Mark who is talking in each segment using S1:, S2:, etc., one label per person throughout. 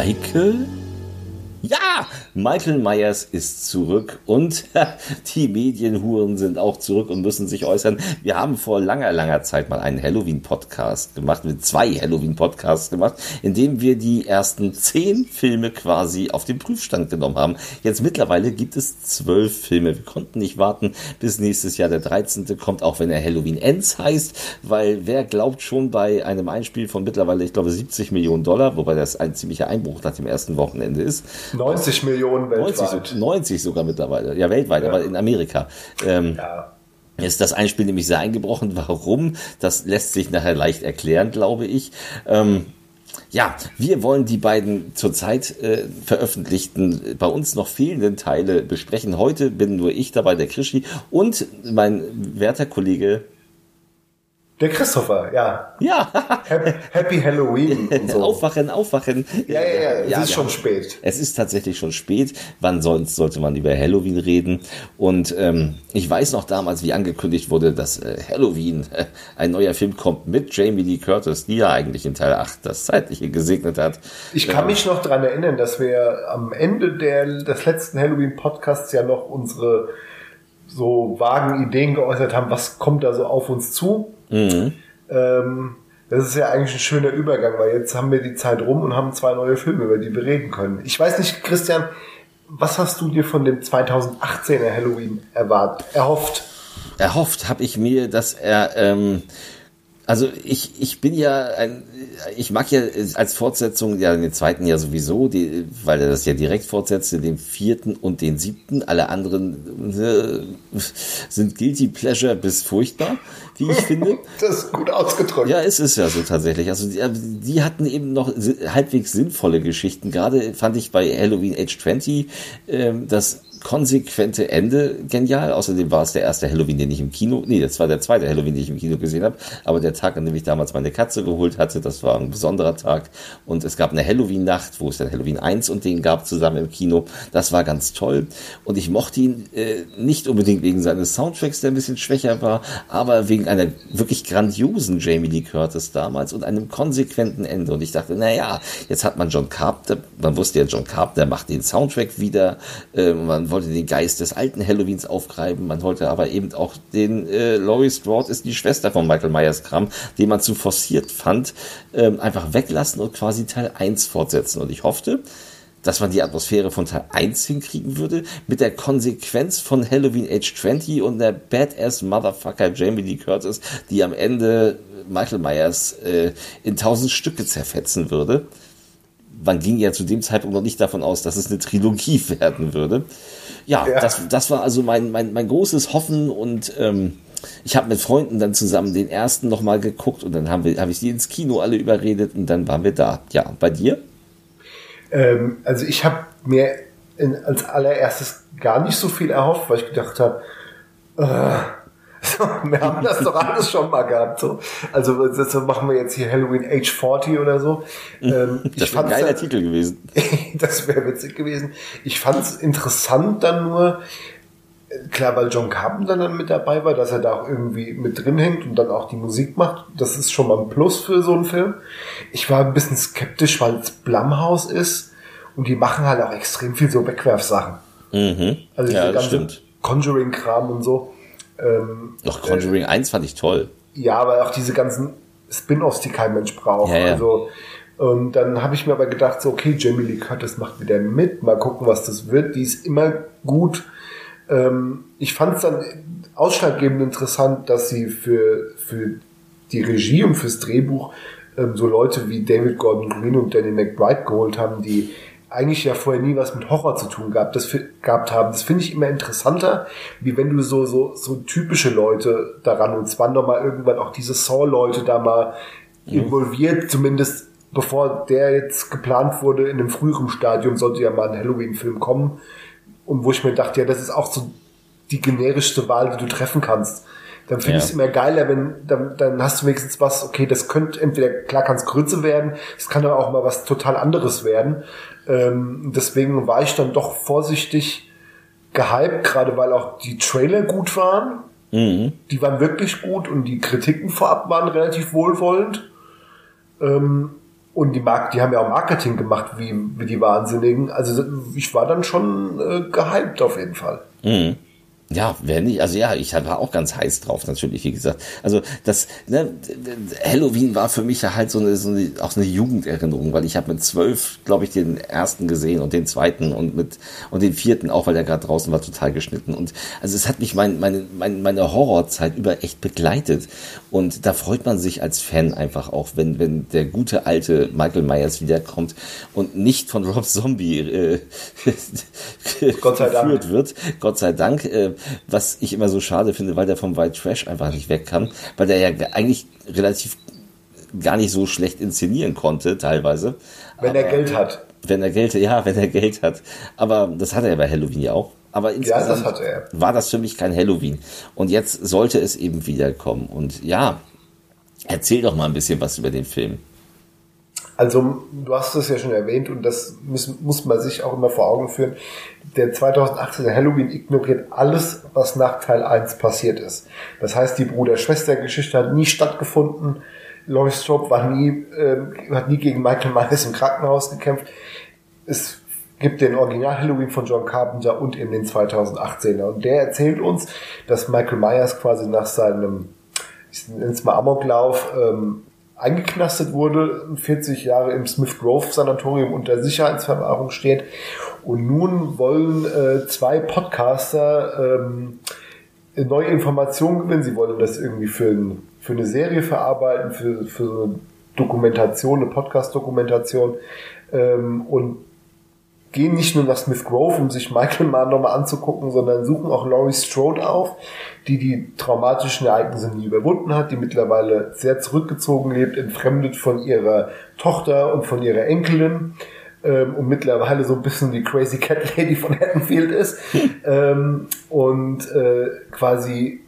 S1: Michael? Michael Myers ist zurück und die Medienhuren sind auch zurück und müssen sich äußern. Wir haben vor langer, langer Zeit mal einen Halloween-Podcast gemacht, mit zwei Halloween-Podcasts gemacht, in dem wir die ersten zehn Filme quasi auf den Prüfstand genommen haben. Jetzt mittlerweile gibt es zwölf Filme. Wir konnten nicht warten, bis nächstes Jahr der 13. kommt, auch wenn er Halloween Ends heißt, weil wer glaubt schon bei einem Einspiel von mittlerweile, ich glaube, 70 Millionen Dollar, wobei das ein ziemlicher Einbruch nach dem ersten Wochenende ist,
S2: 90 Millionen weltweit.
S1: 90, 90 sogar mittlerweile. Ja, weltweit, ja. aber in Amerika. Ähm, ja. Ist das Einspiel nämlich sehr eingebrochen. Warum? Das lässt sich nachher leicht erklären, glaube ich. Ähm, ja, wir wollen die beiden zurzeit äh, veröffentlichten, bei uns noch fehlenden Teile besprechen. Heute bin nur ich dabei, der Krischi und mein werter Kollege
S2: der Christopher, ja.
S1: Ja.
S2: Happy, Halloween.
S1: Und so. Aufwachen, aufwachen.
S2: Ja, ja, ja. Es ja, ist ja. schon spät.
S1: Es ist tatsächlich schon spät. Wann sonst sollte man über Halloween reden? Und ähm, ich weiß noch damals, wie angekündigt wurde, dass äh, Halloween äh, ein neuer Film kommt mit Jamie Lee Curtis, die ja eigentlich in Teil 8 das Zeitliche gesegnet hat.
S2: Ich kann ähm, mich noch dran erinnern, dass wir am Ende der, des letzten Halloween-Podcasts ja noch unsere so vagen Ideen geäußert haben, was kommt da so auf uns zu. Mhm. Ähm, das ist ja eigentlich ein schöner Übergang, weil jetzt haben wir die Zeit rum und haben zwei neue Filme, über die wir reden können. Ich weiß nicht, Christian, was hast du dir von dem 2018er Halloween erwartet, erhofft?
S1: Erhofft habe ich mir, dass er ähm, also ich, ich bin ja ein, ich mag ja als Fortsetzung ja den zweiten ja sowieso, die, weil er das ja direkt fortsetzt, den vierten und den siebten. Alle anderen äh, sind guilty pleasure bis furchtbar, wie ich finde.
S2: Das ist gut ausgedrückt.
S1: Ja, es ist ja so tatsächlich. Also die, die hatten eben noch halbwegs sinnvolle Geschichten. Gerade fand ich bei Halloween Age 20 äh, das konsequente Ende genial. Außerdem war es der erste Halloween, den ich im Kino, nee, das war der zweite Halloween, den ich im Kino gesehen habe. Aber der Tag, an dem ich damals meine Katze geholt hatte, das war ein besonderer Tag. Und es gab eine Halloween-Nacht, wo es dann Halloween 1 und den gab zusammen im Kino. Das war ganz toll. Und ich mochte ihn äh, nicht unbedingt wegen seines Soundtracks, der ein bisschen schwächer war, aber wegen einer wirklich grandiosen Jamie Lee Curtis damals und einem konsequenten Ende. Und ich dachte, na ja, jetzt hat man John Carpenter, man wusste ja, John Carpenter macht den Soundtrack wieder, äh, man wollte den Geist des alten Halloweens aufgreifen, man wollte aber eben auch den äh, Laurie Strode ist die Schwester von Michael Myers Kram, den man zu forciert fand, ähm, einfach weglassen und quasi Teil 1 fortsetzen. Und ich hoffte, dass man die Atmosphäre von Teil 1 hinkriegen würde, mit der Konsequenz von Halloween Age 20 und der Badass Motherfucker Jamie Lee Curtis, die am Ende Michael Myers äh, in tausend Stücke zerfetzen würde. Man ging ja zu dem Zeitpunkt noch nicht davon aus, dass es eine Trilogie werden würde ja, ja, Das, das war also mein, mein, mein großes Hoffen und ähm, ich habe mit Freunden dann zusammen den ersten nochmal geguckt und dann haben wir, habe ich die ins Kino alle überredet und dann waren wir da. Ja, bei dir?
S2: Ähm, also ich habe mir in, als allererstes gar nicht so viel erhofft, weil ich gedacht habe, äh, so, wir haben das doch alles schon mal gehabt. So. Also das machen wir jetzt hier Halloween Age 40 oder so.
S1: Ähm, das wäre ein geiler dann, Titel gewesen.
S2: das wäre witzig gewesen. Ich fand es interessant dann nur, klar, weil John Carpenter dann mit dabei war, dass er da auch irgendwie mit drin hängt und dann auch die Musik macht. Das ist schon mal ein Plus für so einen Film. Ich war ein bisschen skeptisch, weil es Blumhouse ist und die machen halt auch extrem viel so Wegwerfsachen.
S1: Mhm. Also ja, das stimmt.
S2: Conjuring-Kram und so.
S1: Ähm, Doch, Conjuring äh, 1 fand ich toll.
S2: Ja, aber auch diese ganzen Spin-offs, die kein Mensch braucht. Ja, ja. Also, und dann habe ich mir aber gedacht, so, okay, Jamie Lee Curtis macht wieder mit, mal gucken, was das wird. Die ist immer gut. Ähm, ich fand es dann ausschlaggebend interessant, dass sie für, für die Regie und fürs Drehbuch ähm, so Leute wie David Gordon Green und Danny McBride geholt haben, die eigentlich ja vorher nie was mit Horror zu tun gehabt, das, gehabt haben. Das finde ich immer interessanter, wie wenn du so, so, so typische Leute daran und zwar nochmal irgendwann auch diese Saw-Leute da mal mhm. involviert, zumindest bevor der jetzt geplant wurde, in einem früheren Stadium sollte ja mal ein Halloween-Film kommen. Und wo ich mir dachte, ja, das ist auch so die generischste Wahl, die du treffen kannst. Dann finde ja. ich es immer geiler, wenn, dann, dann hast du wenigstens was, okay, das könnte entweder, klar kann es Grütze werden, es kann aber auch mal was total anderes werden. Ähm, deswegen war ich dann doch vorsichtig gehypt, gerade weil auch die Trailer gut waren. Mhm. Die waren wirklich gut und die Kritiken vorab waren relativ wohlwollend. Ähm, und die Mark, die haben ja auch Marketing gemacht, wie, wie die Wahnsinnigen. Also ich war dann schon äh, gehypt auf jeden Fall.
S1: Mhm. Ja, wer nicht, also ja, ich war auch ganz heiß drauf, natürlich, wie gesagt. Also das, ne, Halloween war für mich ja halt so eine, so eine auch eine Jugenderinnerung, weil ich habe mit zwölf, glaube ich, den ersten gesehen und den zweiten und mit und den vierten auch, weil der gerade draußen war, total geschnitten. Und also es hat mich mein, meine, meine, meine Horrorzeit über echt begleitet. Und da freut man sich als Fan einfach auch, wenn, wenn der gute alte Michael Myers wiederkommt und nicht von Rob Zombie äh, Dank. wird. Gott sei Dank. Äh, was ich immer so schade finde, weil der vom White Trash einfach nicht weg kann, weil der ja eigentlich relativ gar nicht so schlecht inszenieren konnte, teilweise.
S2: Wenn er Geld hat.
S1: Wenn er Geld, ja, wenn er Geld hat. Aber das hat er bei Halloween ja auch. Aber insgesamt ja, das war das für mich kein Halloween. Und jetzt sollte es eben wiederkommen. Und ja, erzähl doch mal ein bisschen was über den Film.
S2: Also, du hast es ja schon erwähnt und das muss, muss man sich auch immer vor Augen führen der 2018er Halloween ignoriert alles, was nach Teil 1 passiert ist. Das heißt, die Bruder-Schwester-Geschichte hat nie stattgefunden. Laurie Strode war nie, äh, hat nie gegen Michael Myers im Krankenhaus gekämpft. Es gibt den Original Halloween von John Carpenter und eben den 2018er. Und der erzählt uns, dass Michael Myers quasi nach seinem, ich nenne es mal Amoklauf, ähm, eingeknastet wurde, 40 Jahre im Smith Grove Sanatorium unter Sicherheitsverwahrung steht. Und nun wollen äh, zwei Podcaster ähm, neue Informationen gewinnen. Sie wollen das irgendwie für, ein, für eine Serie verarbeiten, für, für so eine Dokumentation, eine Podcast-Dokumentation. Ähm, und gehen nicht nur nach Smith Grove, um sich Michael Mann nochmal anzugucken, sondern suchen auch Laurie Strode auf, die die traumatischen Ereignisse nie überwunden hat, die mittlerweile sehr zurückgezogen lebt, entfremdet von ihrer Tochter und von ihrer Enkelin ähm, und mittlerweile so ein bisschen die Crazy Cat Lady von Haddonfield ist. Ähm, und äh, quasi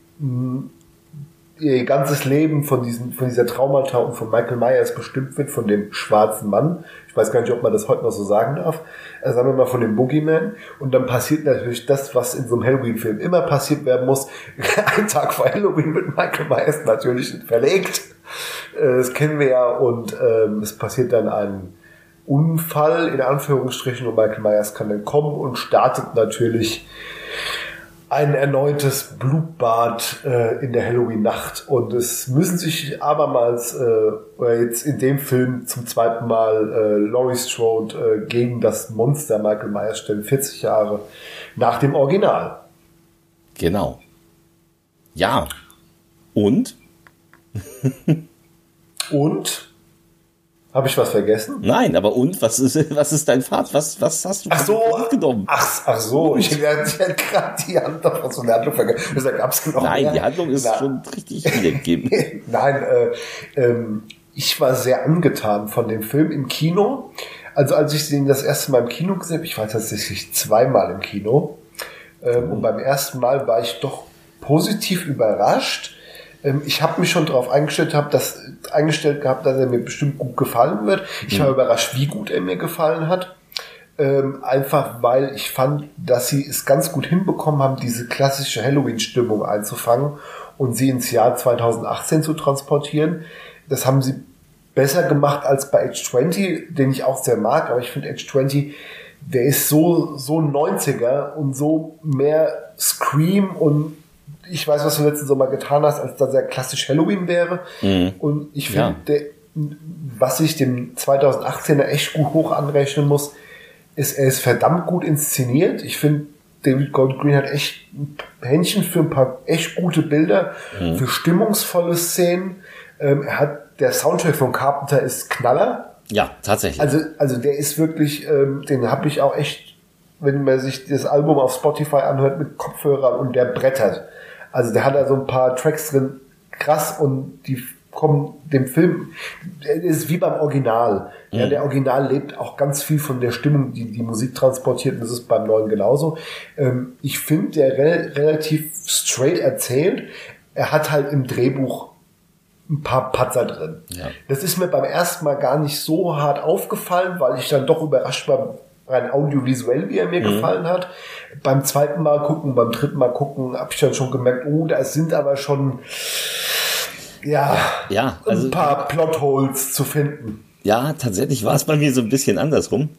S2: ihr ganzes Leben von, diesen, von dieser Traumata und von Michael Myers bestimmt wird, von dem schwarzen Mann. Ich weiß gar nicht, ob man das heute noch so sagen darf. Also sagen wir mal von dem Boogeyman. Und dann passiert natürlich das, was in so einem Halloween-Film immer passiert werden muss. Ein Tag vor Halloween wird Michael Myers natürlich verlegt. Äh, das kennen wir ja. Und ähm, es passiert dann ein Unfall, in Anführungsstrichen, und Michael Myers kann dann kommen und startet natürlich ein erneutes Blutbad äh, in der Halloween-Nacht. Und es müssen sich abermals, äh, oder jetzt in dem Film zum zweiten Mal, äh, Laurie Strode äh, gegen das Monster Michael Myers stellen, 40 Jahre nach dem Original.
S1: Genau. Ja. Und?
S2: Und habe ich was vergessen?
S1: Nein, aber und? Was ist, was ist dein Fahrt? Was, was hast du
S2: ach so, mitgenommen? Ach, ach so, ich hätte gerade die Handlung, was so eine Handlung vergessen. Da gab's
S1: noch Nein, mehr. die Handlung ist Na, schon richtig wiedergegeben.
S2: Nein, äh, ähm, ich war sehr angetan von dem Film im Kino. Also als ich den das erste Mal im Kino gesehen habe, ich war tatsächlich zweimal im Kino. Ähm, mhm. Und beim ersten Mal war ich doch positiv überrascht ähm, ich habe mich schon darauf eingestellt, habe das eingestellt gehabt, dass er mir bestimmt gut gefallen wird. Ich war mhm. überrascht, wie gut er mir gefallen hat. Ähm, einfach weil ich fand, dass sie es ganz gut hinbekommen haben, diese klassische Halloween-Stimmung einzufangen und sie ins Jahr 2018 zu transportieren. Das haben sie besser gemacht als bei Age 20, den ich auch sehr mag, aber ich finde Age 20, der ist so, so 90er und so mehr Scream und ich weiß, was du letzten Sommer getan hast, als dass er klassisch Halloween wäre. Mhm. Und ich finde, ja. was ich dem 2018er echt gut hoch anrechnen muss, ist, er ist verdammt gut inszeniert. Ich finde, David Gordon Green hat echt ein Händchen für ein paar echt gute Bilder, mhm. für stimmungsvolle Szenen. Ähm, er hat, der Soundtrack von Carpenter ist Knaller.
S1: Ja, tatsächlich.
S2: Also, also der ist wirklich, ähm, den habe ich auch echt, wenn man sich das Album auf Spotify anhört mit Kopfhörern und der brettert. Also der hat da so ein paar Tracks drin, krass und die kommen dem Film, ist wie beim Original. Mhm. Ja, der Original lebt auch ganz viel von der Stimmung, die die Musik transportiert und das ist beim neuen genauso. Ähm, ich finde, der re relativ straight erzählt. Er hat halt im Drehbuch ein paar Patzer drin. Ja. Das ist mir beim ersten Mal gar nicht so hart aufgefallen, weil ich dann doch überrascht war, rein audiovisuell, wie er mir mhm. gefallen hat. Beim zweiten Mal gucken, beim dritten Mal gucken, habe ich dann schon gemerkt, oh, da sind aber schon ja,
S1: ja also,
S2: ein paar Plotholes zu finden.
S1: Ja, tatsächlich war es bei mir so ein bisschen andersrum.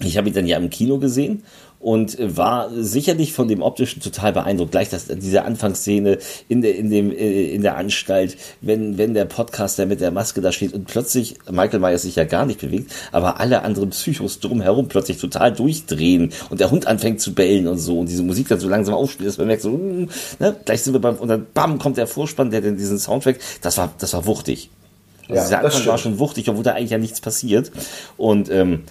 S1: Ich habe ihn dann ja im Kino gesehen und war sicherlich von dem optischen total beeindruckt. Gleich das, diese Anfangsszene in der, in dem, äh, in der Anstalt, wenn, wenn der Podcaster mit der Maske da steht und plötzlich Michael Myers sich ja gar nicht bewegt, aber alle anderen Psychos drumherum plötzlich total durchdrehen und der Hund anfängt zu bellen und so und diese Musik dann so langsam aufspielt, dass man merkt so, mm, ne, gleich sind wir beim, und dann bam, kommt der Vorspann, der dann diesen Soundtrack, das war, das war wuchtig. Also ja, dieser Anfang war schon wuchtig, obwohl da eigentlich ja nichts passiert. Und ähm,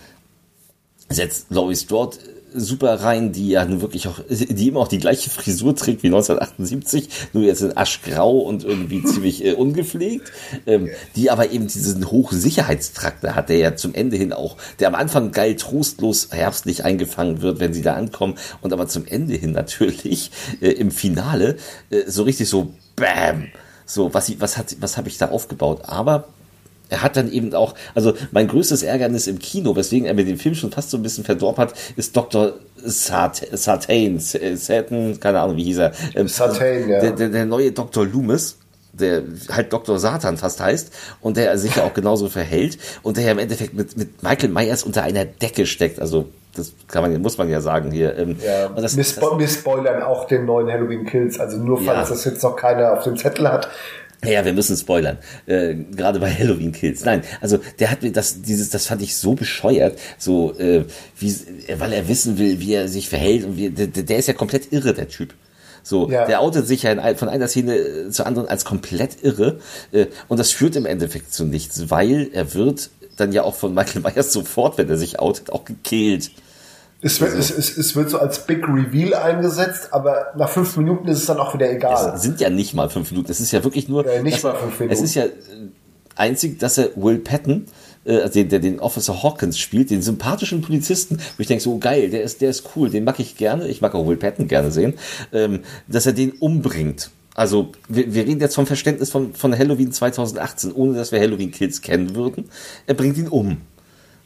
S1: setzt Laurie Strode super rein, die ja nun wirklich auch, die immer auch die gleiche Frisur trägt wie 1978, nur jetzt in aschgrau und irgendwie ziemlich äh, ungepflegt, ähm, die aber eben diesen Hochsicherheitstraktor hat, der ja zum Ende hin auch, der am Anfang geil trostlos herbstlich eingefangen wird, wenn sie da ankommen und aber zum Ende hin natürlich äh, im Finale äh, so richtig so BAM! So, was, was hat, was habe ich da aufgebaut? Aber er hat dann eben auch, also mein größtes Ärgernis im Kino, weswegen er mir den Film schon fast so ein bisschen verdorben hat, ist Dr. Sartain, Sartain, keine Ahnung, wie hieß er. Ähm, Sartain, ja. Der, der, der neue Dr. Loomis der halt Dr. Satan fast heißt und der sich ja auch genauso verhält und der ja im Endeffekt mit, mit Michael Myers unter einer Decke steckt. Also das kann man, muss man ja sagen hier. Ähm,
S2: ja, das, wir, spo wir, spoilern auch den neuen Halloween Kills. Also nur falls ja. das jetzt noch keiner auf dem Zettel hat.
S1: Ja, wir müssen spoilern. Äh, Gerade bei Halloween Kills. Nein, also der hat mir das, dieses, das fand ich so bescheuert, so, äh, wie, weil er wissen will, wie er sich verhält und wie, der, der ist ja komplett irre, der Typ. So, ja. der outet sich ja von einer Szene äh, zur anderen als komplett irre. Äh, und das führt im Endeffekt zu nichts, weil er wird dann ja auch von Michael Myers sofort, wenn er sich outet, auch gekillt.
S2: Es wird, also, es, es, es wird so als Big Reveal eingesetzt, aber nach fünf Minuten ist es dann auch wieder egal.
S1: Es sind ja nicht mal fünf Minuten. Es ist ja wirklich nur.
S2: Ja, nicht mal fünf Minuten.
S1: Es ist ja einzig, dass er Will Patton, äh, also den, der den Officer Hawkins spielt, den sympathischen Polizisten, wo ich denke, so geil, der ist, der ist cool, den mag ich gerne, ich mag auch Will Patton gerne sehen, ähm, dass er den umbringt. Also wir, wir reden jetzt vom Verständnis von, von Halloween 2018, ohne dass wir Halloween Kills kennen würden. Er bringt ihn um.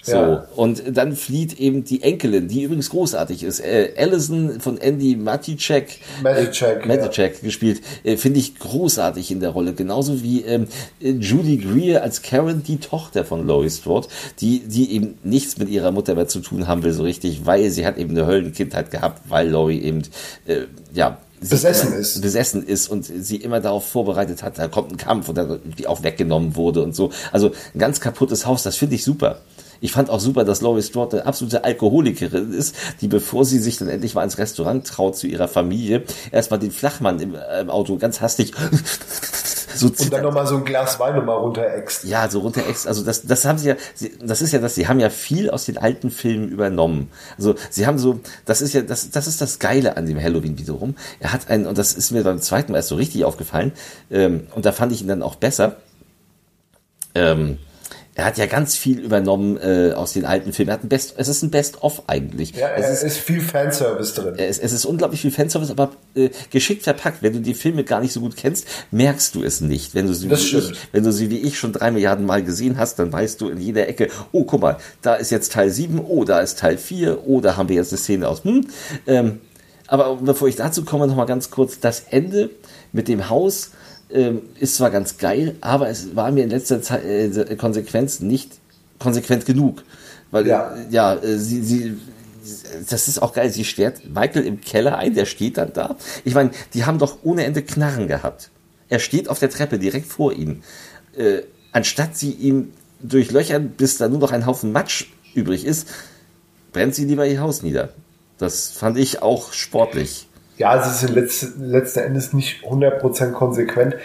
S1: So, ja. und dann flieht eben die Enkelin, die übrigens großartig ist. Äh, Allison von Andy Maticek,
S2: Maticek,
S1: äh, Maticek ja. gespielt, äh, finde ich großartig in der Rolle. Genauso wie ähm, Judy Greer als Karen, die Tochter von Laurie Strode, die, die eben nichts mit ihrer Mutter mehr zu tun haben will, so richtig, weil sie hat eben eine Höllenkindheit gehabt, weil Laurie eben, äh, ja,
S2: besessen ist.
S1: Besessen ist und sie immer darauf vorbereitet hat, da kommt ein Kampf und dann die auch weggenommen wurde und so. Also ein ganz kaputtes Haus, das finde ich super. Ich fand auch super, dass Laurie Strode eine absolute Alkoholikerin ist, die bevor sie sich dann endlich mal ins Restaurant traut zu ihrer Familie, erstmal den Flachmann im, äh, im Auto ganz hastig
S2: so und dann nochmal so ein Glas Wein nochmal runterext.
S1: Ja, so runterext. Also das, das haben sie ja, das ist ja das, sie haben ja viel aus den alten Filmen übernommen. Also sie haben so, das ist ja, das, das ist das Geile an dem Halloween wiederum. Er hat einen, und das ist mir beim zweiten Mal erst so richtig aufgefallen, ähm, und da fand ich ihn dann auch besser. Ähm, er hat ja ganz viel übernommen äh, aus den alten Filmen. Er hat ein Best, es ist ein Best-of eigentlich.
S2: Ja,
S1: es
S2: ist, ist, viel Fanservice drin.
S1: Es, es, ist unglaublich viel Fanservice, aber äh, geschickt verpackt. Wenn du die Filme gar nicht so gut kennst, merkst du es nicht. Wenn du sie, wie ich, wenn du sie wie ich schon drei Milliarden Mal gesehen hast, dann weißt du in jeder Ecke, oh, guck mal, da ist jetzt Teil 7, oh, da ist Teil 4, oh, da haben wir jetzt eine Szene aus. Hm, ähm, aber bevor ich dazu komme, noch mal ganz kurz das Ende mit dem Haus ähm, ist zwar ganz geil, aber es war mir in letzter Zeit, äh, Konsequenz nicht konsequent genug. Weil, ja, ja äh, sie, sie, das ist auch geil, sie sperrt Michael im Keller ein, der steht dann da. Ich meine, die haben doch ohne Ende Knarren gehabt. Er steht auf der Treppe direkt vor ihnen. Äh, anstatt sie ihm durchlöchern, bis da nur noch ein Haufen Matsch übrig ist, brennt sie lieber ihr Haus nieder. Das fand ich auch sportlich
S2: ja, es ist letzten, letzten Endes nicht 100% konsequent,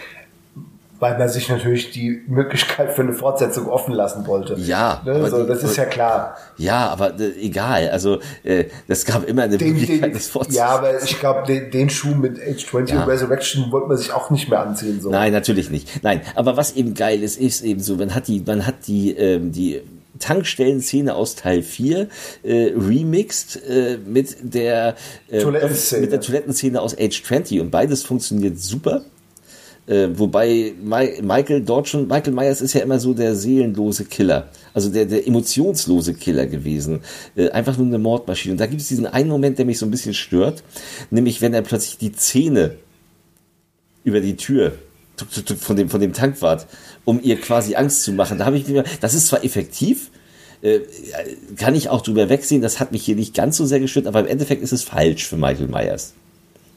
S2: weil man sich natürlich die Möglichkeit für eine Fortsetzung offen lassen wollte.
S1: Ja,
S2: ne? also, das ist ja klar.
S1: Ja, aber äh, egal. Also äh, das gab immer eine
S2: den, Möglichkeit, den, das fortzusetzen. Ja, aber ich glaube, den, den, Schuh mit Age 20 ja. Resurrection wollte man sich auch nicht mehr anziehen. So.
S1: Nein, natürlich nicht. Nein, aber was eben geil ist, ist eben so, man hat die, man hat die, ähm, die Tankstellenszene aus Teil 4 äh, remixed äh, mit der äh, mit der Toilettenszene aus Age 20 und beides funktioniert super. Äh, wobei My Michael dort schon, Michael Myers ist ja immer so der seelenlose Killer, also der, der emotionslose Killer gewesen. Äh, einfach nur eine Mordmaschine. Und da gibt es diesen einen Moment, der mich so ein bisschen stört, nämlich wenn er plötzlich die Zähne über die Tür von dem, von dem Tankwart, um ihr quasi Angst zu machen. Da habe ich mir, das ist zwar effektiv, äh, kann ich auch drüber wegsehen, das hat mich hier nicht ganz so sehr gestört, aber im Endeffekt ist es falsch für Michael Myers.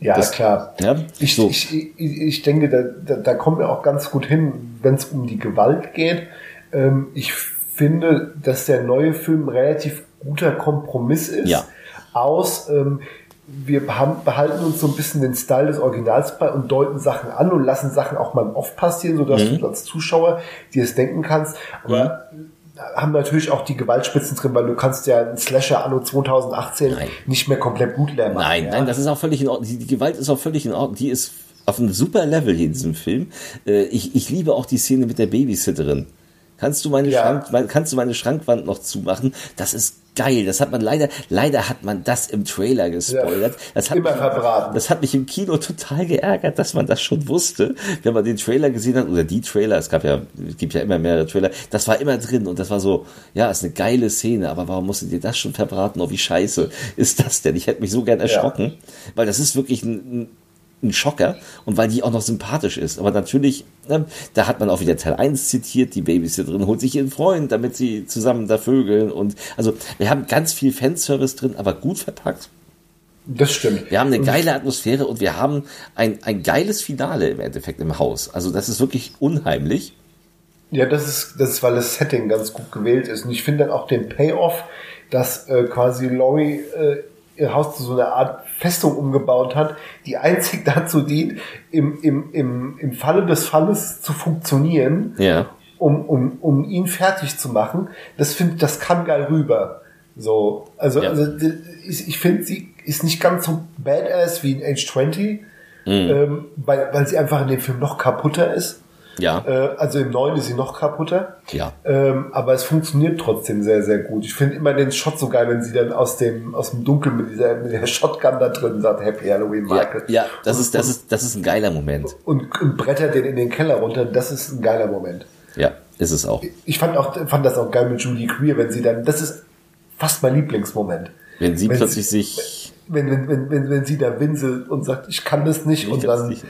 S2: Ja, das, klar.
S1: Ja,
S2: ich, so. ich, ich, ich denke, da, da, da kommen wir auch ganz gut hin, wenn es um die Gewalt geht. Ähm, ich finde, dass der neue Film relativ guter Kompromiss ist.
S1: Ja.
S2: Aus, ähm, wir haben, behalten uns so ein bisschen den Style des Originals bei und deuten Sachen an und lassen Sachen auch mal oft passieren, sodass mhm. du als Zuschauer dir es denken kannst. Aber mhm haben natürlich auch die Gewaltspitzen drin, weil du kannst ja einen Slasher anno 2018 nein. nicht mehr komplett gut lernen.
S1: Nein, ja? nein, das ist auch völlig in Ordnung. Die, die, Gewalt ist auch völlig in Ordnung. Die ist auf einem super Level hier in diesem Film. Äh, ich, ich liebe auch die Szene mit der Babysitterin. Kannst du meine ja. Schrank, kannst du meine Schrankwand noch zumachen? Das ist geil. Das hat man leider, leider hat man das im Trailer gespoilert. Das hat
S2: immer
S1: mich,
S2: verbraten.
S1: Das hat mich im Kino total geärgert, dass man das schon wusste, wenn man den Trailer gesehen hat oder die Trailer. Es gab ja, es gibt ja immer mehrere Trailer. Das war immer drin und das war so, ja, ist eine geile Szene, aber warum musstet ihr das schon verbraten? Oh, wie scheiße ist das denn? Ich hätte mich so gern erschrocken, ja. weil das ist wirklich ein, ein ein Schocker und weil die auch noch sympathisch ist. Aber natürlich, ne, da hat man auch wieder Teil 1 zitiert, die Babys hier drin, holt sich ihren Freund, damit sie zusammen da vögeln und also wir haben ganz viel Fanservice drin, aber gut verpackt.
S2: Das stimmt.
S1: Wir haben eine geile Atmosphäre und wir haben ein, ein geiles Finale im Endeffekt im Haus. Also das ist wirklich unheimlich.
S2: Ja, das ist, das ist, weil das Setting ganz gut gewählt ist. Und ich finde dann auch den Payoff, dass äh, quasi Laurie äh, ihr Haus zu so einer Art Festung umgebaut hat, die einzig dazu dient, im, im, im, im Falle des Falles zu funktionieren,
S1: ja.
S2: um, um, um ihn fertig zu machen, das finde das kann geil rüber. So, also, ja. also ich, ich finde, sie ist nicht ganz so badass wie in Age 20, mhm. ähm, weil, weil sie einfach in dem Film noch kaputter ist.
S1: Ja.
S2: Äh, also im neuen ist sie noch kaputter.
S1: Ja.
S2: Ähm, aber es funktioniert trotzdem sehr, sehr gut. Ich finde immer den Shot so geil, wenn sie dann aus dem, aus dem Dunkeln mit dieser, mit der Shotgun da drin sagt, Happy Halloween,
S1: Michael. Ja, ja das und, ist, das ist, das ist ein geiler Moment.
S2: Und, und brettert den in den Keller runter. Das ist ein geiler Moment.
S1: Ja, ist es auch.
S2: Ich fand auch, fand das auch geil mit Julie Queer, wenn sie dann, das ist fast mein Lieblingsmoment.
S1: Wenn sie wenn plötzlich sie, sich,
S2: wenn, wenn, wenn, wenn, wenn sie da winselt und sagt, ich kann das nicht ich und dann, nicht.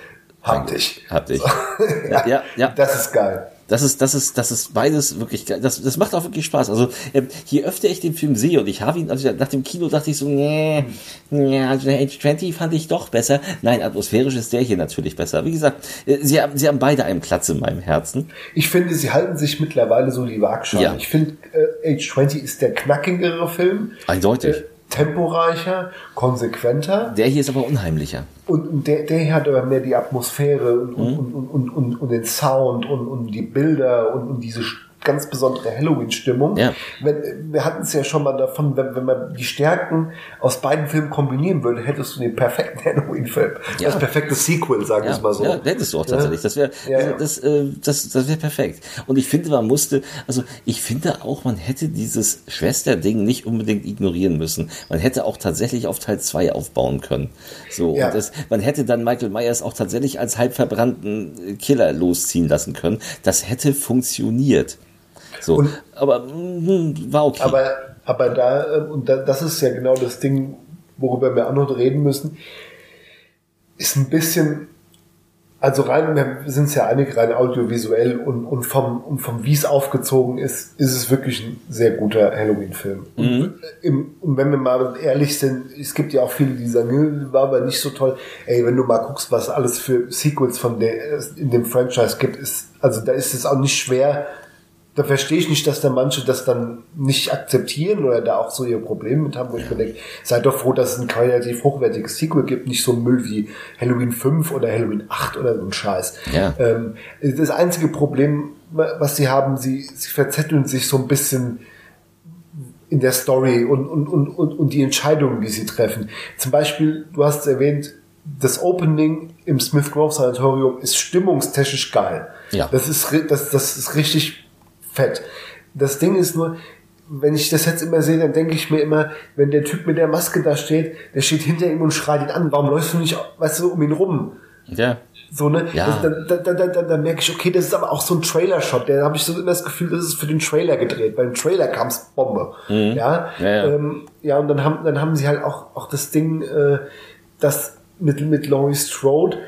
S2: Hab dich.
S1: Hab dich.
S2: ja, ja, ja. Das ist geil.
S1: Das ist, das ist, das ist beides wirklich geil. Das, das macht auch wirklich Spaß. Also, äh, je öfter ich den Film sehe und ich habe ihn, also nach dem Kino dachte ich so, nee, nee, also Age 20 fand ich doch besser. Nein, atmosphärisch ist der hier natürlich besser. Wie gesagt, äh, sie haben, sie haben beide einen Platz in meinem Herzen.
S2: Ich finde, sie halten sich mittlerweile so die Waagschale. Ja. Ich finde, äh, Age 20 ist der knackigere Film.
S1: Eindeutig. Äh,
S2: temporeicher, konsequenter.
S1: Der hier ist aber unheimlicher.
S2: Und der, der hier hat aber mehr die Atmosphäre und, mhm. und, und, und, und, und, den Sound und, und die Bilder und, und diese ganz besondere Halloween-Stimmung.
S1: Ja.
S2: wir hatten es ja schon mal davon, wenn, wenn man die Stärken aus beiden Filmen kombinieren würde, hättest du den perfekten Halloween-Film. Ja. Das perfekte Sequel, sagen wir
S1: ja.
S2: es mal so.
S1: Ja, hättest du auch tatsächlich. Das wäre das, äh, das, das wäre perfekt. Und ich finde, man musste, also ich finde auch, man hätte dieses Schwesterding nicht unbedingt ignorieren müssen. Man hätte auch tatsächlich auf Teil 2 aufbauen können. So, ja. und das, man hätte dann Michael Myers auch tatsächlich als halb verbrannten Killer losziehen lassen können. Das hätte funktioniert. So, und, aber mh, war okay.
S2: Aber, aber da, äh, und da, das ist ja genau das Ding, worüber wir auch noch reden müssen, ist ein bisschen, also rein, wir sind es ja einig, rein audiovisuell und, und vom, und vom wie es aufgezogen ist, ist es wirklich ein sehr guter Halloween-Film. Mhm. Und, und, wenn wir mal ehrlich sind, es gibt ja auch viele, die sagen, war aber nicht so toll. Ey, wenn du mal guckst, was alles für Sequels von der, in dem Franchise gibt, ist, also da ist es auch nicht schwer, da verstehe ich nicht, dass da manche das dann nicht akzeptieren oder da auch so ihr Problem mit haben, wo ich mir denke, seid doch froh, dass es ein qualitativ hochwertiges Sequel gibt, nicht so Müll wie Halloween 5 oder Halloween 8 oder so ein Scheiß.
S1: Ja.
S2: Ähm, das einzige Problem, was sie haben, sie, sie verzetteln sich so ein bisschen in der Story und, und, und, und, und die Entscheidungen, die sie treffen. Zum Beispiel, du hast erwähnt, das Opening im Smith Grove Sanatorium ist stimmungstechnisch geil.
S1: Ja.
S2: Das ist, das, das ist richtig fett. Das Ding ist nur, wenn ich das jetzt immer sehe, dann denke ich mir immer, wenn der Typ mit der Maske da steht, der steht hinter ihm und schreit ihn an, warum läufst du nicht, weißt du, um ihn rum?
S1: Ja.
S2: So, ne?
S1: Ja.
S2: Das, da, da, da, da, da merke ich, okay, das ist aber auch so ein Trailer-Shot. Da habe ich so immer das Gefühl, das ist für den Trailer gedreht, weil im Trailer kam's Bombe. Mhm. Ja.
S1: Ja, ja.
S2: Ähm, ja, und dann haben, dann haben sie halt auch, auch das Ding, äh, das mit, mit Laurie Strode,